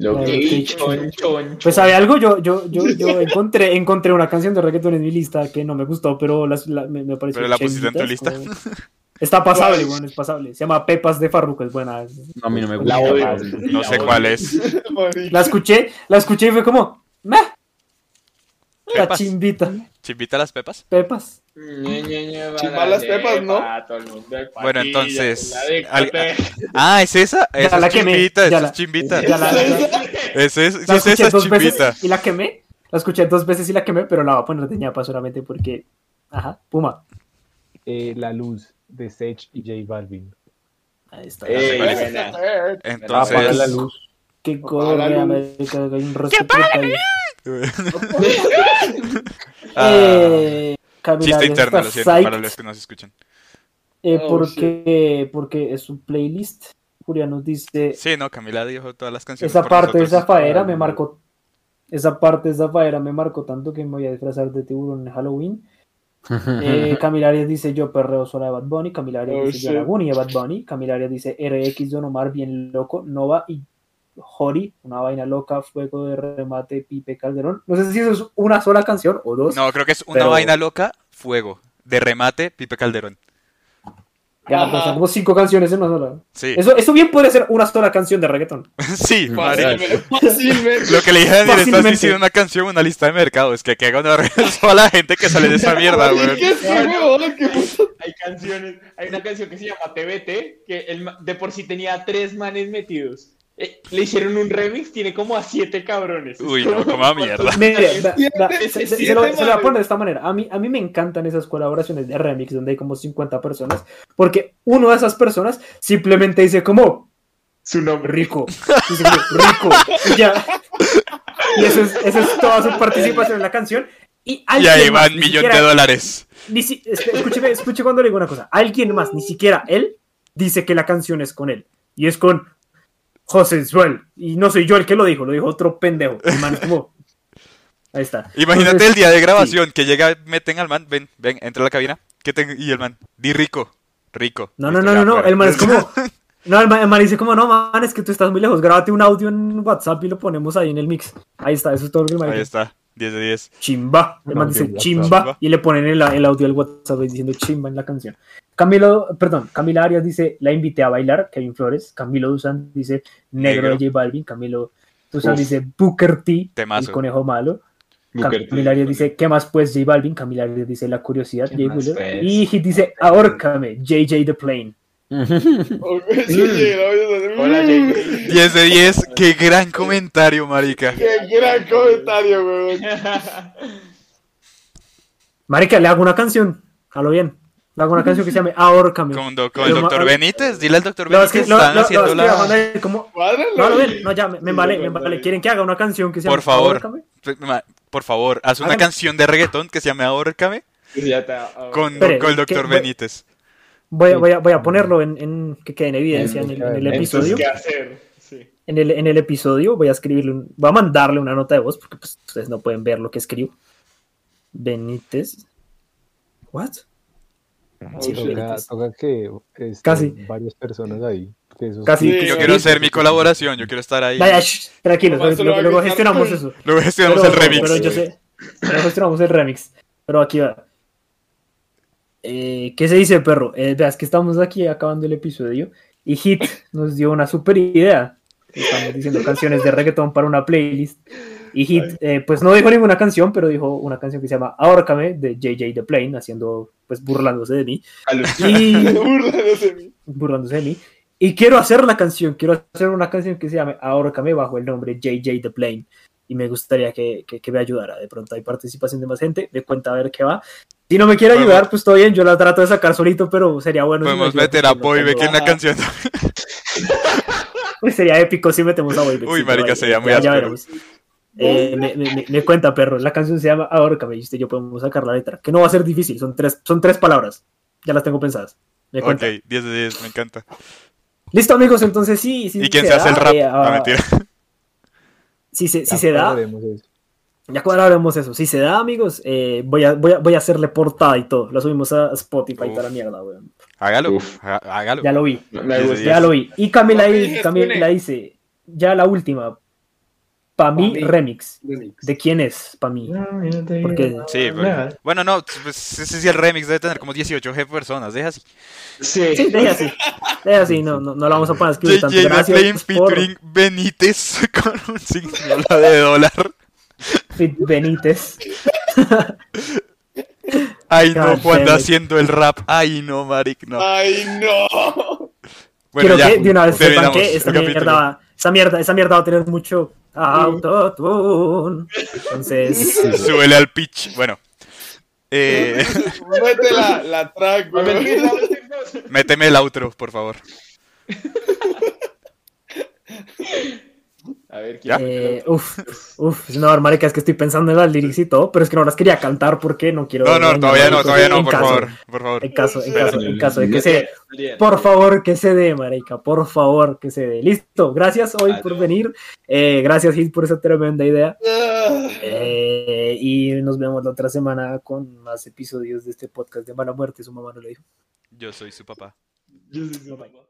Chon. Location Chon. Pues sabe algo, yo, yo, yo, yo encontré, encontré una canción de reggaeton en mi lista que no me gustó, pero la, la, me, me pareció. Pero la pusiste en tu lista. Como... Está pasable, bueno, es pasable. Se llama Pepas de Farruko, es buena. No, a mí no me gusta. La odio. No sé cuál es. La escuché, la escuché y fue como, meh. La chimbita. ¿Chimbita las pepas? Pepas. Chimbar las pepas, ¿no? Bueno, entonces. Ah, ¿es esa? Esa es chimbita, esa es chimbita. Esa es, esa es chimbita. Y la quemé. La escuché dos veces y la quemé, pero la voy a poner de ñapa solamente porque. Ajá, Puma. Eh, la luz de Sage y J Balvin. Ahí está. Eh, Entonces. Apaga la luz. Qué cobre, América, hay un rostro ahí. eh, Chiste interno, lo siento, para los que nos escuchan. Eh, porque, porque es un playlist. Julia nos dice. Sí, no, Camila dijo todas las canciones. Esa parte de esa faera me marcó. Esa parte de esa faera me marcó tanto que me voy a disfrazar de tiburón en Halloween. Eh, Camilarias dice yo perreo sola de Bad Bunny, Camilarias Oh, dice yo. Laguni de Bad Bunny, Camilarias dice RX Don Omar bien loco, Nova y Jori, una vaina loca, fuego de remate, Pipe Calderón. No sé si eso es una sola canción o dos. No, creo que es una Pero- vaina loca, fuego. De remate, Pipe Calderón. Ya, Ajá. pues, son como cinco canciones en una sola. Sí. Eso, eso bien puede ser una sola canción de reggaetón. sí. Fácilmente. Fácilmente. Lo que le dije a Daniel, estás Fácilmente. diciendo una canción, una lista de mercado. Es que que haga una toda la gente que sale de esa mierda, weón. ¿Qué es puto? Hay canciones, hay una canción que se llama TBT, que el de por sí tenía tres manes metidos. Eh, le hicieron un remix, tiene como a siete cabrones. Es Uy, no, como a mierda. Mire, da- da- se, se- se lo, se lo voy a poner de esta manera. A mí, a mí me encantan esas colaboraciones de remix donde hay como 50 personas, porque uno de esas personas simplemente dice como Su nombre. rico, dice rico, y ya. Y eso es, toda su participación en la canción. Y, Y alguien ahí más, van ni millón siquiera- de dólares. ni si- espe- escúcheme, escuche cuando le digo una cosa. Alguien más, ni siquiera él, dice que la canción es con él. Y es con José Suel. Y no soy yo el que lo dijo, lo dijo otro pendejo. El man es como, Ahí está. Imagínate el día de grabación que llega, meten al man, ven, ven, entra a la cabina, que y el man, di rico, rico. No, no, no, no, no, el man es como, no, el man, dice como, no, man, es que tú estás muy lejos, grábate un audio en WhatsApp y lo ponemos ahí en el mix. Ahí está, eso es todo lo que el man Ahí está. 10 de 10. Chimba. El man dice chimba y le ponen el, el audio del WhatsApp diciendo chimba en la canción. Camilo, perdón, Camila Arias dice la invité a bailar, Kevin Flores. Camilo Dusan dice negro, de J Balvin. Camilo Dusan dice Booker T, el conejo malo. Camila Arias dice, ¿qué más pues J Balvin? Camila Arias dice la curiosidad, J pues? Y Hit dice, ahórcame, JJ The Plane. Hola, 10 de 10, qué gran comentario, marica. Qué gran comentario, weón. Marica, le hago una canción, a lo bien. Le hago una canción que se llame Ahorcame. Con, con el doctor Benítez, dile al doctor Benítez que están haciendo la... Como... No, lo ven, no, ya, me, vale, me vale. ¿Quieren que haga una canción que se llame Por favor, por favor, haz una canción de reggaetón que se llame Ahorcame. Con, con el doctor Benítez. Voy, voy, a, voy a ponerlo en, en, que quede en evidencia en el, episodio. ¿qué hacer? En, el, en el episodio voy a escribirle, voy a mandarle una nota de voz porque pues, ustedes no pueden ver lo que escribo. Benítez. ¿What? Sí, toca, que este, Casi. varias personas ahí. Casi. yo quiero hacer mi colaboración, yo quiero estar ahí. Vaya, tranquilo, luego, gestionamos eso. Luego gestionamos el remix. Pero yo sé, luego gestionamos el remix. Pero aquí va. Eh, ¿Qué se dice, perro? Eh, veas que estamos aquí acabando el episodio y Hit nos dio una super idea. Estamos diciendo canciones de reggaeton para una playlist. Y Hit, eh, pues no dijo ninguna canción, pero dijo una canción que se llama Ahorcame de JJ The Plane, haciendo, pues burlándose de mí. Y... burlándose de mí. Burlándose de mí. Y quiero hacer la canción, quiero hacer una canción que se llame Ahorcame bajo el nombre JJ The Plane. Y me gustaría que, que, me ayudara. De pronto hay participación de más gente, me cuenta a ver qué va. Si no me quiere ayudar, pues todo bien, yo la trato de sacar solito, pero sería bueno. Podemos meter a Boybeck en la canción. Uy, sería épico si metemos a Boybeck. Uy, marica, sería muy áspero. Eh, me, me, cuenta, perro. La canción se llama Ahora me y yo podemos sacar la letra. Que no va a ser difícil, son tres, son tres palabras. Ya las tengo pensadas. Me ok, 10 de 10, me encanta. Listo, amigos, entonces sí. sí ¿Y quién se, hace el rap? Eh, ah, mentira. Si se, si se da. Ya cuadraremos eso. Si se da, amigos, eh, voy, a, voy, a, voy a hacerle portada y todo. Lo subimos a Spotify para la mierda, weón. Hágalo, hágalo. Ya lo vi. ya lo vi. Y Camila, Camila dice, ya la última. Pa' mí, remix. ¿De quién es? Pa' mí. Porque... Sí, bueno, no, pues ese sí el remix debe tener como 18 G personas, deja así. Sí, sí deja así. Deja así, no, no, no la vamos a poner escribir tanto. Gracias por... Benítez con un signo de dólar. Fit Benítez. Ay, no, cuando haciendo el rap. Ay, no, Maric, no. Ay, no. Bueno, Quiero ya, que de una vez sepan que esta mierda, esa mierda, esa mierda va a tener mucho autotune. Entonces. Súbele al pitch. Bueno. Eh... Mete la, la track, Méteme el outro, por favor. A ver, ¿quién eh, uf, uf, no, marica, es que estoy pensando en las lyrics y todo, pero es que no las quería cantar porque no quiero. No, no, todavía no, todavía no, por favor, por favor. En caso, en caso, en caso de que se por favor, que se dé, marica, por favor, que se dé. Listo, gracias hoy por venir, eh, gracias Gil por esa tremenda idea. Ah. Eh, y nos vemos la otra semana con más episodios de este podcast de Mala Muerte, su mamá no lo dijo. Yo soy su papá. Yo soy su papá.